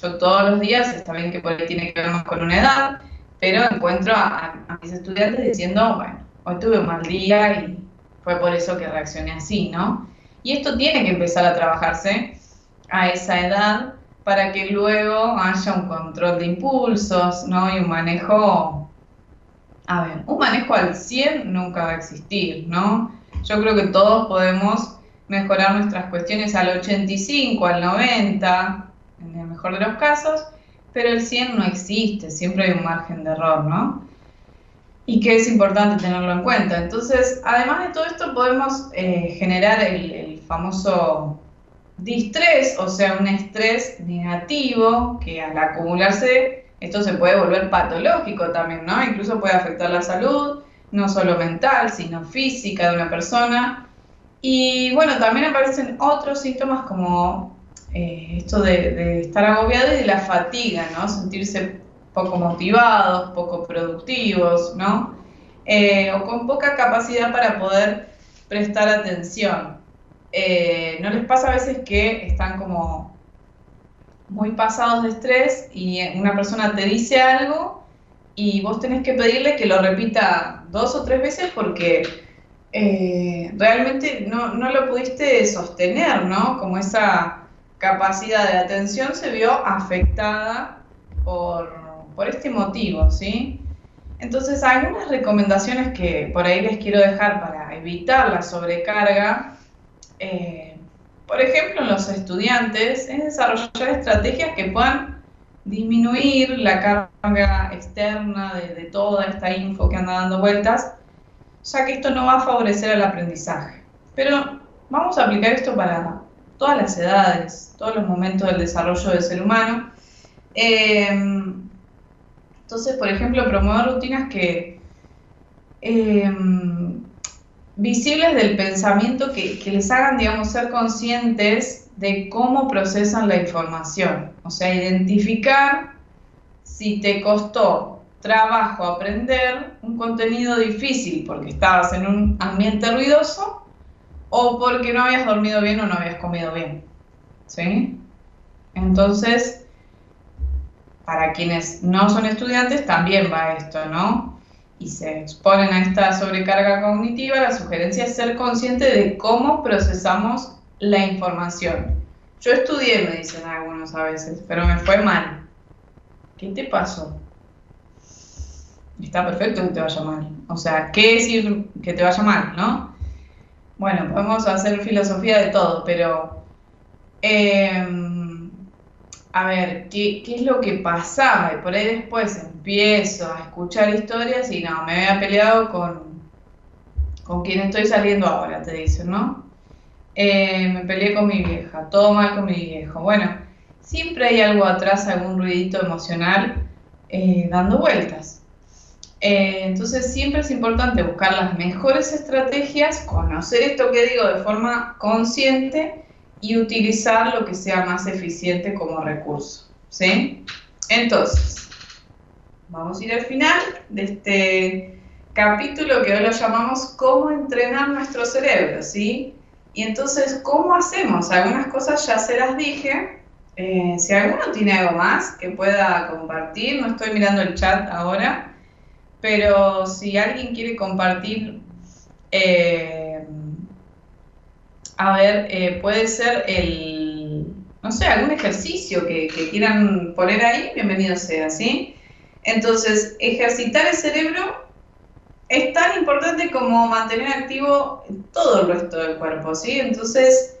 todos los días, está bien que por ahí tiene que ver más con una edad, pero encuentro a, mis estudiantes diciendo, bueno, hoy tuve un mal día y fue por eso que reaccioné así, ¿no? Y esto tiene que empezar a trabajarse a esa edad para que luego haya un control de impulsos, ¿no? Y un manejo, a ver, un manejo al 100 nunca va a existir, ¿no? Yo creo que todos podemos mejorar nuestras cuestiones al 85, al 90, en el mejor de los casos, pero el 100 no existe, siempre hay un margen de error, ¿no? Y que es importante tenerlo en cuenta. Entonces, además de todo esto, podemos eh, generar el, el famoso distrés, o sea, un estrés negativo que al acumularse, esto se puede volver patológico también, ¿no? Incluso puede afectar la salud, no solo mental, sino física de una persona. Y bueno, también aparecen otros síntomas como eh, esto de, estar agobiado y de la fatiga, ¿no? Sentirse poco motivados, poco productivos, ¿no? Eh, o con poca capacidad para poder prestar atención. Eh, ¿No les pasa a veces que están como muy pasados de estrés y una persona te dice algo y vos tenés que pedirle que lo repita dos o tres veces porque eh, realmente no, no, lo pudiste sostener, ¿no? Como esa capacidad de atención se vio afectada por, por este motivo, ¿sí? Entonces, algunas recomendaciones que por ahí les quiero dejar para evitar la sobrecarga eh, por ejemplo, en los estudiantes, es desarrollar estrategias que puedan disminuir la carga externa de, toda esta info que anda dando vueltas, ya que esto no va a favorecer el aprendizaje. Pero vamos a aplicar esto para todas las edades, todos los momentos del desarrollo del ser humano. Eh, entonces, por ejemplo, promover rutinas que eh, visibles del pensamiento que, les hagan, digamos, ser conscientes de cómo procesan la información. O sea, identificar si te costó trabajo aprender un contenido difícil porque estabas en un ambiente ruidoso o porque no habías dormido bien o no habías comido bien. ¿Sí? Entonces, para quienes no son estudiantes también va esto, ¿no? Y se exponen a esta sobrecarga cognitiva, la sugerencia es ser consciente de cómo procesamos la información. Yo estudié, me dicen algunos a veces, pero me fue mal. ¿Qué te pasó? Está perfecto que te vaya mal. O sea, ¿qué decir que te vaya mal, no? Bueno, podemos hacer filosofía de todo, pero... Em, a ver, ¿qué, ¿qué, es lo que pasaba? Y por ahí después empiezo a escuchar historias y no, me había peleado con, con quien estoy saliendo ahora, te dicen, ¿no? Eh, me peleé con mi vieja, todo mal con mi viejo. Bueno, siempre hay algo atrás, algún ruidito emocional eh, dando vueltas. Eh, entonces siempre es importante buscar las mejores estrategias, conocer esto que digo de forma consciente y utilizar lo que sea más eficiente como recurso. ¿Sí? Entonces, vamos a ir al final de este capítulo que hoy lo llamamos cómo entrenar nuestro cerebro, ¿sí? Y entonces, ¿cómo hacemos? Algunas cosas ya se las dije. Eh, si alguno tiene algo más que pueda compartir, no estoy mirando el chat ahora, pero si alguien quiere compartir, eh, a ver, eh, puede ser el, no sé, algún ejercicio que, quieran poner ahí, bienvenido sea, ¿sí? Entonces, ejercitar el cerebro es tan importante como mantener activo todo el resto del cuerpo, ¿sí? Entonces,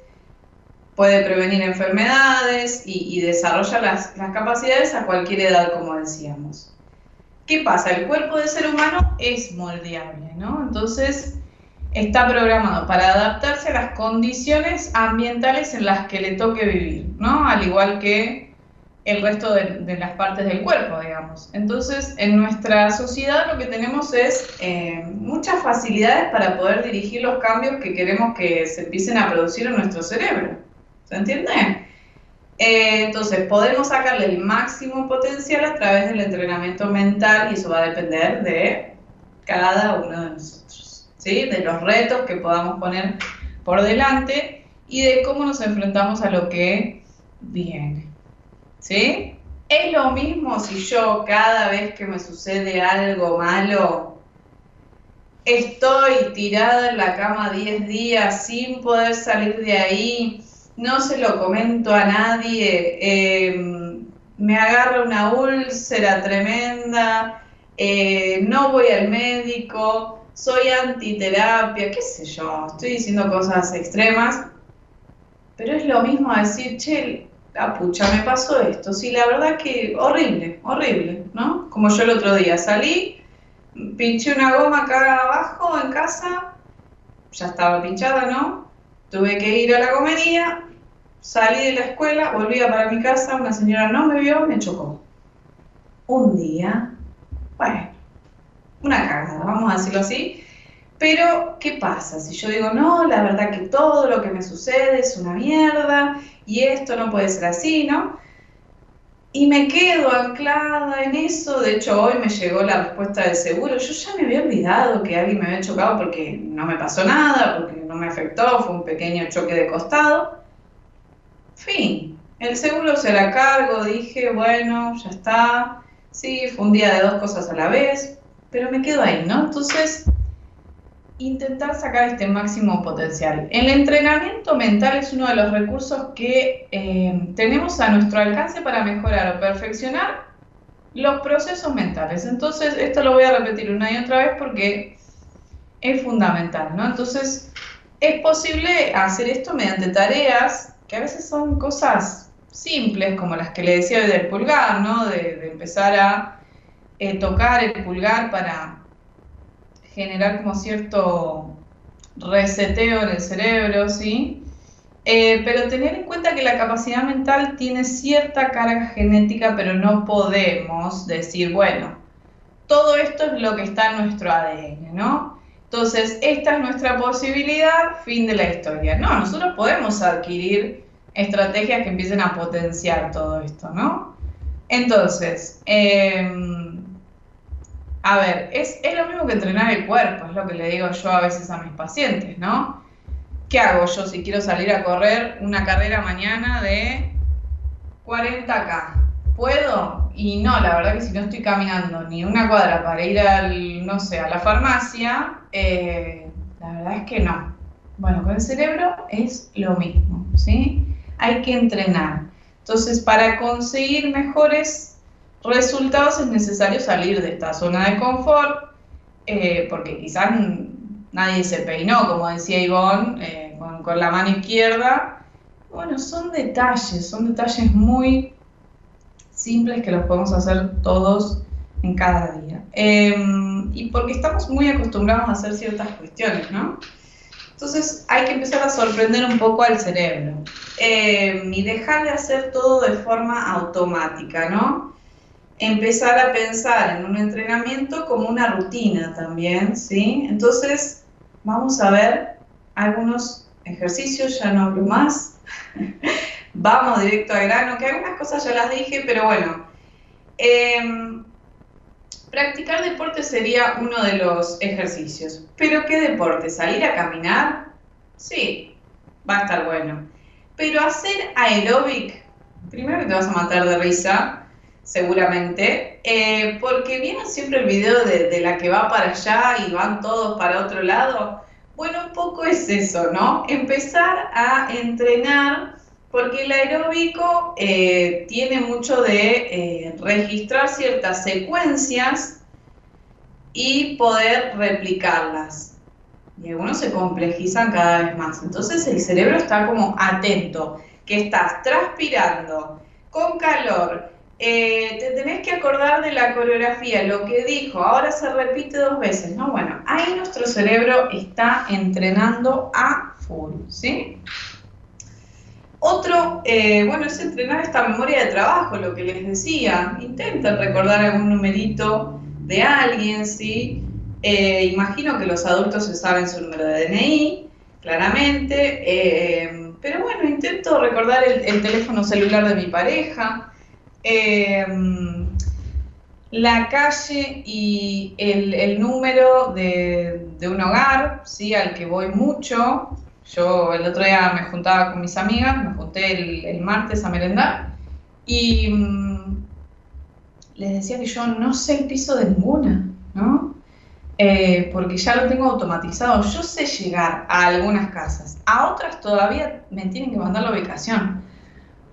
puede prevenir enfermedades y, desarrolla las, las, capacidades a cualquier edad, como decíamos. ¿Qué pasa? El cuerpo del ser humano es moldeable, ¿no? Entonces, está programado para adaptarse a las condiciones ambientales en las que le toque vivir, ¿no? Al igual que el resto de, las partes del cuerpo, digamos. Entonces, en nuestra sociedad lo que tenemos es eh, muchas facilidades para poder dirigir los cambios que queremos que se empiecen a producir en nuestro cerebro. ¿Se entiende? Eh, entonces, podemos sacarle el máximo potencial a través del entrenamiento mental y eso va a depender de cada uno de nosotros, De los retos que podamos poner por delante y de cómo nos enfrentamos a lo que viene. ¿Sí? es lo mismo si yo cada vez que me sucede algo malo, estoy tirada en la cama 10 días sin poder salir de ahí, no se lo comento a nadie, em, me agarra una úlcera tremenda, eh, no voy al médico, soy antiterapia, qué sé yo, estoy diciendo cosas extremas, pero es lo mismo decir, che, la pucha, me pasó esto. Sí, la verdad que horrible, horrible, ¿no? Como yo el otro día salí, pinché una goma acá abajo en casa, ya estaba pinchada, ¿no? Tuve que ir a la comería, salí de la escuela, volvía para mi casa, una señora no me vio, me chocó. Un día, bueno, una cagada, vamos a decirlo así. Pero, ¿qué pasa? Si yo digo, no, la verdad que todo lo que me sucede es una mierda y esto no puede ser así, ¿no? Y me quedo anclada en eso, de hecho hoy me llegó la respuesta del seguro, yo ya me había olvidado que alguien me había chocado porque no me pasó nada, porque no me afectó, fue un pequeño choque de costado. Fin, el seguro se la cargo, dije, bueno, ya está, sí, fue un día de dos cosas a la vez, pero me quedo ahí, ¿no? Entonces, intentar sacar este máximo potencial. El entrenamiento mental es uno de los recursos que eh, tenemos a nuestro alcance para mejorar o perfeccionar los procesos mentales. Entonces, esto lo voy a repetir una y otra vez porque es fundamental, ¿no? Entonces, es posible hacer esto mediante tareas que a veces son cosas simples, como las que le decía del pulgar, ¿no? De, empezar a eh, tocar el pulgar para generar como cierto reseteo en el cerebro, ¿sí? Eh, pero tener en cuenta que la capacidad mental tiene cierta carga genética, pero no podemos decir, bueno, todo esto es lo que está en nuestro ADN, ¿no? Entonces, esta es nuestra posibilidad, fin de la historia. No, nosotros podemos adquirir estrategias que empiecen a potenciar todo esto, ¿no? Entonces, eh, a ver, es, lo mismo que entrenar el cuerpo, es lo que le digo yo a veces a mis pacientes, ¿no? ¿Qué hago yo si quiero salir a correr una carrera mañana de 40K? ¿Puedo? Y no, la verdad que si no estoy caminando ni una cuadra para ir al, no sé, a la farmacia, eh, la verdad es que no. Bueno, con el cerebro es lo mismo, ¿sí? Hay que entrenar. Entonces, para conseguir mejores resultados es necesario salir de esta zona de confort, eh, porque quizás nadie se peinó, como decía Ivonne, eh, con, la mano izquierda. Bueno, son detalles, son detalles muy simples que los podemos hacer todos en cada día. Em, y porque estamos muy acostumbrados a hacer ciertas cuestiones, ¿no? Entonces hay que empezar a sorprender un poco al cerebro em, y dejar de hacer todo de forma automática, ¿no? Empezar a pensar en un entrenamiento como una rutina también, ¿sí? Entonces, vamos a ver algunos ejercicios, ya no hablo más, vamos directo al grano, que algunas cosas ya las dije, pero bueno. Em, practicar deporte sería uno de los ejercicios. ¿Pero qué deporte? ¿Salir a caminar? Sí, va a estar bueno. Pero hacer aeróbic, primero te vas a matar de risa, seguramente, eh, porque viene siempre el video de, la que va para allá y van todos para otro lado. Bueno, un poco es eso, ¿no? Empezar a entrenar, porque el aeróbico eh, tiene mucho de eh, registrar ciertas secuencias y poder replicarlas. Y algunos se complejizan cada vez más. Entonces el cerebro está como atento, que estás transpirando, con calor, eh, te tenés que acordar de la coreografía, lo que dijo, ahora se repite dos veces, ¿no? Bueno, ahí nuestro cerebro está entrenando a full, ¿sí? Otro, eh, bueno, es entrenar esta memoria de trabajo, lo que les decía. Intenten recordar algún numerito de alguien, ¿sí? Eh, imagino que los adultos se saben su número de DNI, claramente. pero bueno, intento recordar el teléfono celular de mi pareja. Em, la calle y el, número de, un hogar, ¿sí? al que voy mucho. Yo el otro día me juntaba con mis amigas, me junté el, martes a merendar y mm, les decía que yo no sé el piso de ninguna, ¿no? Eh, porque ya lo tengo automatizado. Yo sé llegar a algunas casas, a otras todavía me tienen que mandar la ubicación,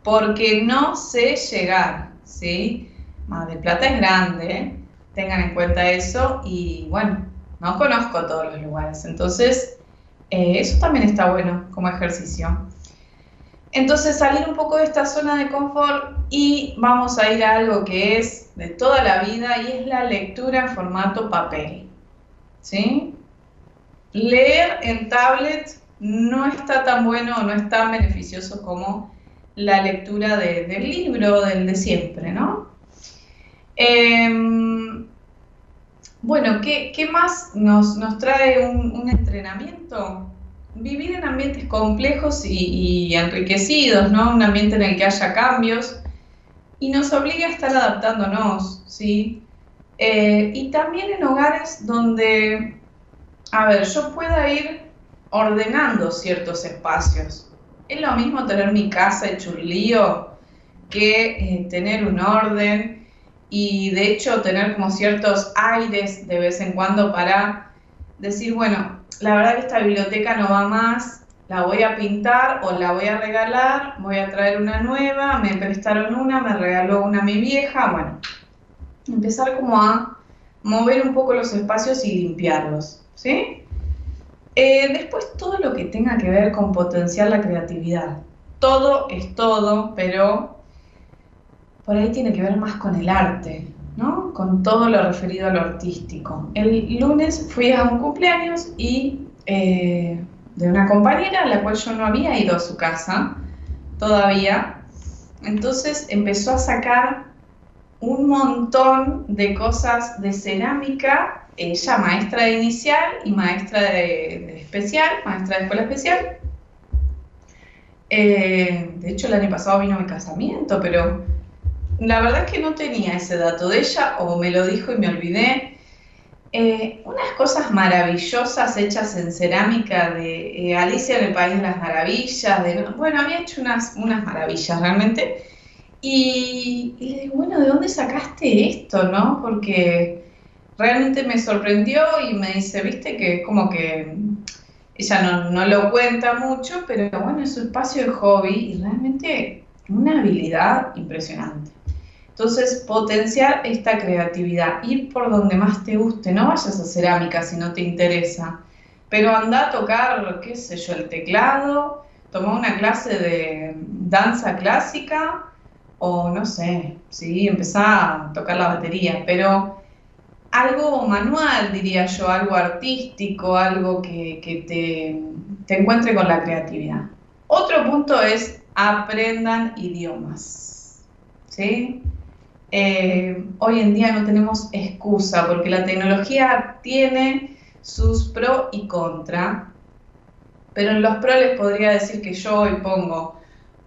porque no sé llegar, ¿sí? Mar del Plata es grande, tengan en cuenta eso y bueno, no conozco todos los lugares, entonces eh, eso también está bueno como ejercicio. Entonces salir un poco de esta zona de confort y vamos a ir a algo que es de toda la vida y es la lectura en formato papel. ¿Sí? Leer en tablet no está tan bueno o no es tan beneficioso como la lectura del libro, del de siempre, ¿no? Em, bueno, ¿qué, más nos, trae un entrenamiento? vivir en ambientes complejos y, enriquecidos, ¿no? Un ambiente en el que haya cambios y nos obliga a estar adaptándonos, ¿sí? Eh, y también en hogares donde, a ver, yo pueda ir ordenando ciertos espacios. Es lo mismo tener mi casa hecho un que eh, tener un orden y de hecho tener como ciertos aires de vez en cuando para decir, bueno, la verdad que esta biblioteca no va más, la voy a pintar o la voy a regalar, voy a traer una nueva, me prestaron una, me regaló una mi vieja, bueno, empezar como a mover un poco los espacios y limpiarlos, ¿sí? Eh, después todo lo que tenga que ver con potenciar la creatividad. Todo es todo, pero por ahí tiene que ver más con el arte, ¿no? Con todo lo referido a lo artístico. El lunes fui a un cumpleaños y eh, de una compañera a la cual yo no había ido a su casa todavía. Entonces empezó a sacar un montón de cosas de cerámica, ella maestra de inicial y maestra de, especial, maestra de escuela especial. Eh, de hecho, el año pasado vino mi casamiento, pero la verdad es que no tenía ese dato de ella o me lo dijo y me olvidé. Eh, unas cosas maravillosas hechas en cerámica de eh, Alicia en el País de las Maravillas. De, bueno, había hecho unas, unas maravillas realmente. Y, le digo, bueno, ¿de dónde sacaste esto? ¿no? Porque realmente me sorprendió y me dice, viste, que como que ella no, no lo cuenta mucho, pero bueno, es su espacio de hobby y realmente una habilidad impresionante. Entonces, potenciar esta creatividad, ir por donde más te guste, no vayas a cerámica si no te interesa, pero anda a tocar, qué sé yo, el teclado, toma una clase de danza clásica o no sé, sí, empezá a tocar la batería, pero algo manual, diría yo, algo artístico, algo que, que te, te encuentre con la creatividad. Otro punto es aprendan idiomas. ¿Sí? Eh, hoy en día no tenemos excusa porque la tecnología tiene sus pros y contra, pero en los pros les podría decir que yo hoy pongo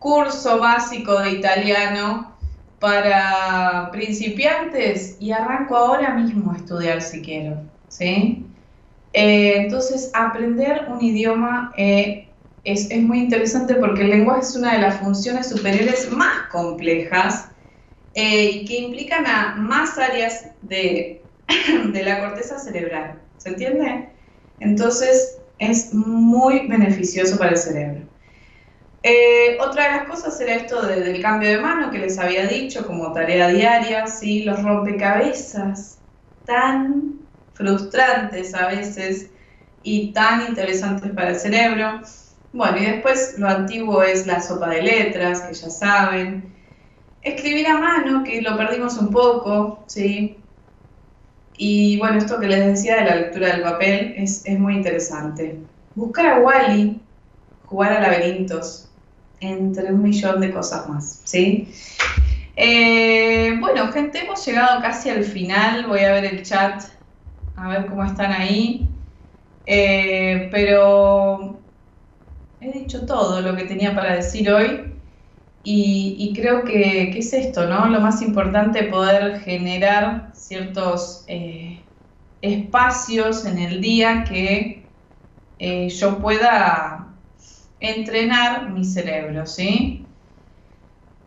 curso básico de italiano para principiantes y arranco ahora mismo a estudiar si quiero, ¿sí? Eh, entonces, aprender un idioma eh, es, es muy interesante porque el lenguaje es una de las funciones superiores más complejas eh, que implican a más áreas de, la corteza cerebral. ¿Se entiende? Entonces es muy beneficioso para el cerebro. Eh, otra de las cosas era esto del cambio de mano que les había dicho como tarea diaria, ¿sí? los rompecabezas tan frustrantes a veces y tan interesantes para el cerebro. Bueno, y después lo antiguo es la sopa de letras, que ya saben, Escribir a mano, que lo perdimos un poco, ¿sí? Y bueno, esto que les decía de la lectura del papel es, muy interesante. Buscar a Wally, jugar a laberintos, entre un millón de cosas más, ¿sí? Eh, bueno, gente, hemos llegado casi al final. Voy a ver el chat, a ver cómo están ahí. Eh, pero he dicho todo lo que tenía para decir hoy. Y, creo que, es esto, ¿no? Lo más importante, poder generar ciertos eh, espacios en el día que yo pueda entrenar mi cerebro, ¿sí?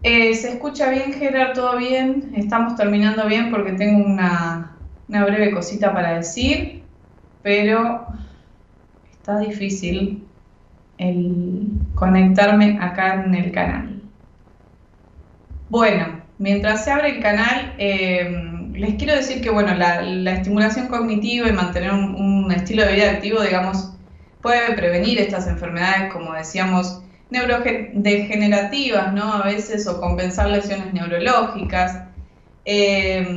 Eh, ¿Se escucha bien, Gerard? ¿Todo bien? Estamos terminando bien porque tengo una, una breve cosita para decir, pero está difícil el conectarme acá en el canal. Bueno, mientras se abre el canal, eh, les quiero decir que bueno, la, estimulación cognitiva y mantener un, un, estilo de vida activo, digamos, puede prevenir estas enfermedades, como decíamos, neurodegenerativas, ¿no? A veces, o compensar lesiones neurológicas, eh,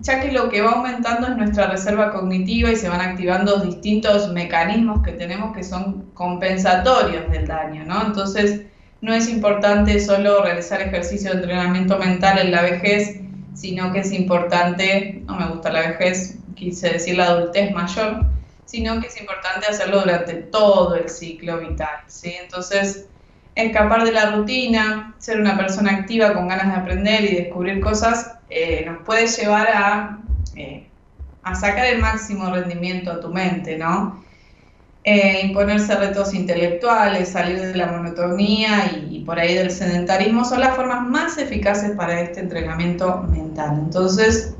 ya que lo que va aumentando es nuestra reserva cognitiva y se van activando distintos mecanismos que tenemos que son compensatorios del daño, ¿no? Entonces, no es importante solo realizar ejercicio de entrenamiento mental en la vejez, sino que es importante, no me gusta la vejez, quise decir la adultez mayor, sino que es importante hacerlo durante todo el ciclo vital, ¿sí? Entonces, escapar de la rutina, ser una persona activa con ganas de aprender y descubrir cosas, eh, nos puede llevar a, eh, a, sacar el máximo rendimiento a tu mente, ¿no? Eh, imponerse retos intelectuales, salir de la monotonía y, y, por ahí del sedentarismo son las formas más eficaces para este entrenamiento mental. Entonces,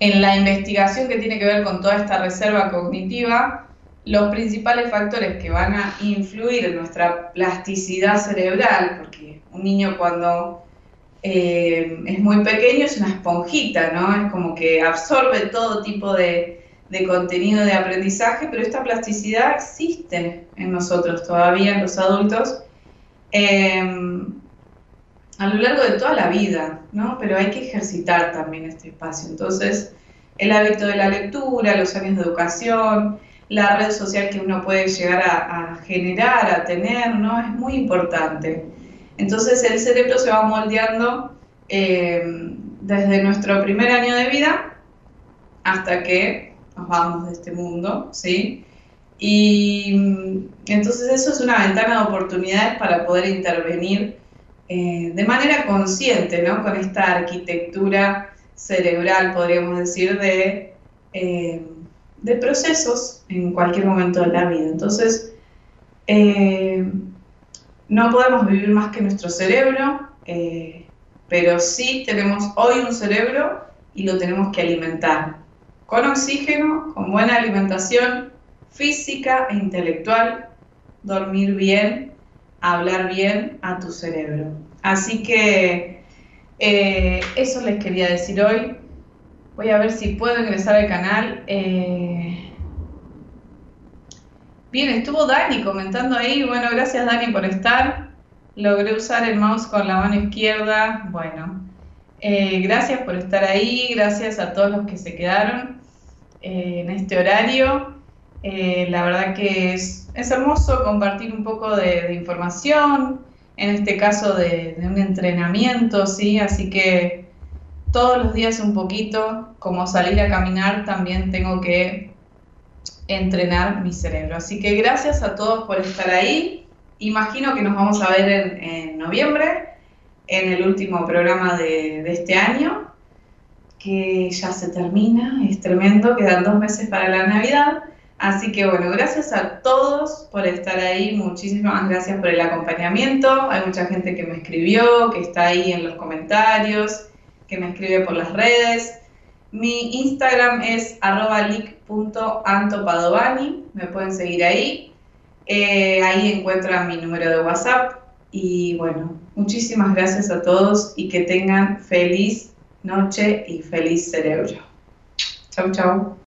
en la investigación que tiene que ver con toda esta reserva cognitiva, los principales factores que van a influir en nuestra plasticidad cerebral, porque un niño cuando eh, es muy pequeño es una esponjita, ¿no? Es como que absorbe todo tipo de, de, contenido de aprendizaje, pero esta plasticidad existe en nosotros todavía, en los adultos, eh, a lo largo de toda la vida, ¿no? Pero hay que ejercitar también este espacio. Entonces, el hábito de la lectura, los años de educación, la red social que uno puede llegar a, generar, a tener, ¿no? Es muy importante. Entonces el cerebro se va moldeando eh, desde nuestro primer año de vida hasta que nos vamos de este mundo, ¿sí? Y mm, entonces eso es una ventana de oportunidades para poder intervenir eh, de manera consciente, ¿no? Con esta arquitectura cerebral, podríamos decir, de... Eh, procesos en cualquier momento de la vida. Entonces, eh, no podemos vivir más que nuestro cerebro, pero sí tenemos hoy un cerebro y lo tenemos que alimentar con oxígeno, con buena alimentación física e intelectual, dormir bien, hablar bien a tu cerebro. Así que eh, eso les quería decir hoy. Voy a ver si puedo ingresar al canal. Eh... Bien, estuvo Dani comentando ahí. Bueno, gracias Dani por estar. Logré usar el mouse con la mano izquierda. Bueno, eh, gracias por estar ahí. Gracias a todos los que se quedaron en este horario. La verdad que es, es, hermoso compartir un poco de, información, en este caso de, un entrenamiento, ¿sí? Así que todos los días un poquito, como salir a caminar, también tengo que entrenar mi cerebro. Así que gracias a todos por estar ahí. Imagino que nos vamos a ver en, noviembre, en el último programa de, este año, que ya se termina, es tremendo, quedan dos meses para la Navidad. Así que bueno, gracias a todos por estar ahí, muchísimas gracias por el acompañamiento. Hay mucha gente que me escribió, que está ahí en los comentarios que me escribe por las redes. Mi Instagram es arroba leak.antopadovani, me pueden seguir ahí. Eh, ahí encuentran mi número de WhatsApp. Y bueno, muchísimas gracias a todos y que tengan feliz noche y feliz cerebro. Chau, chau.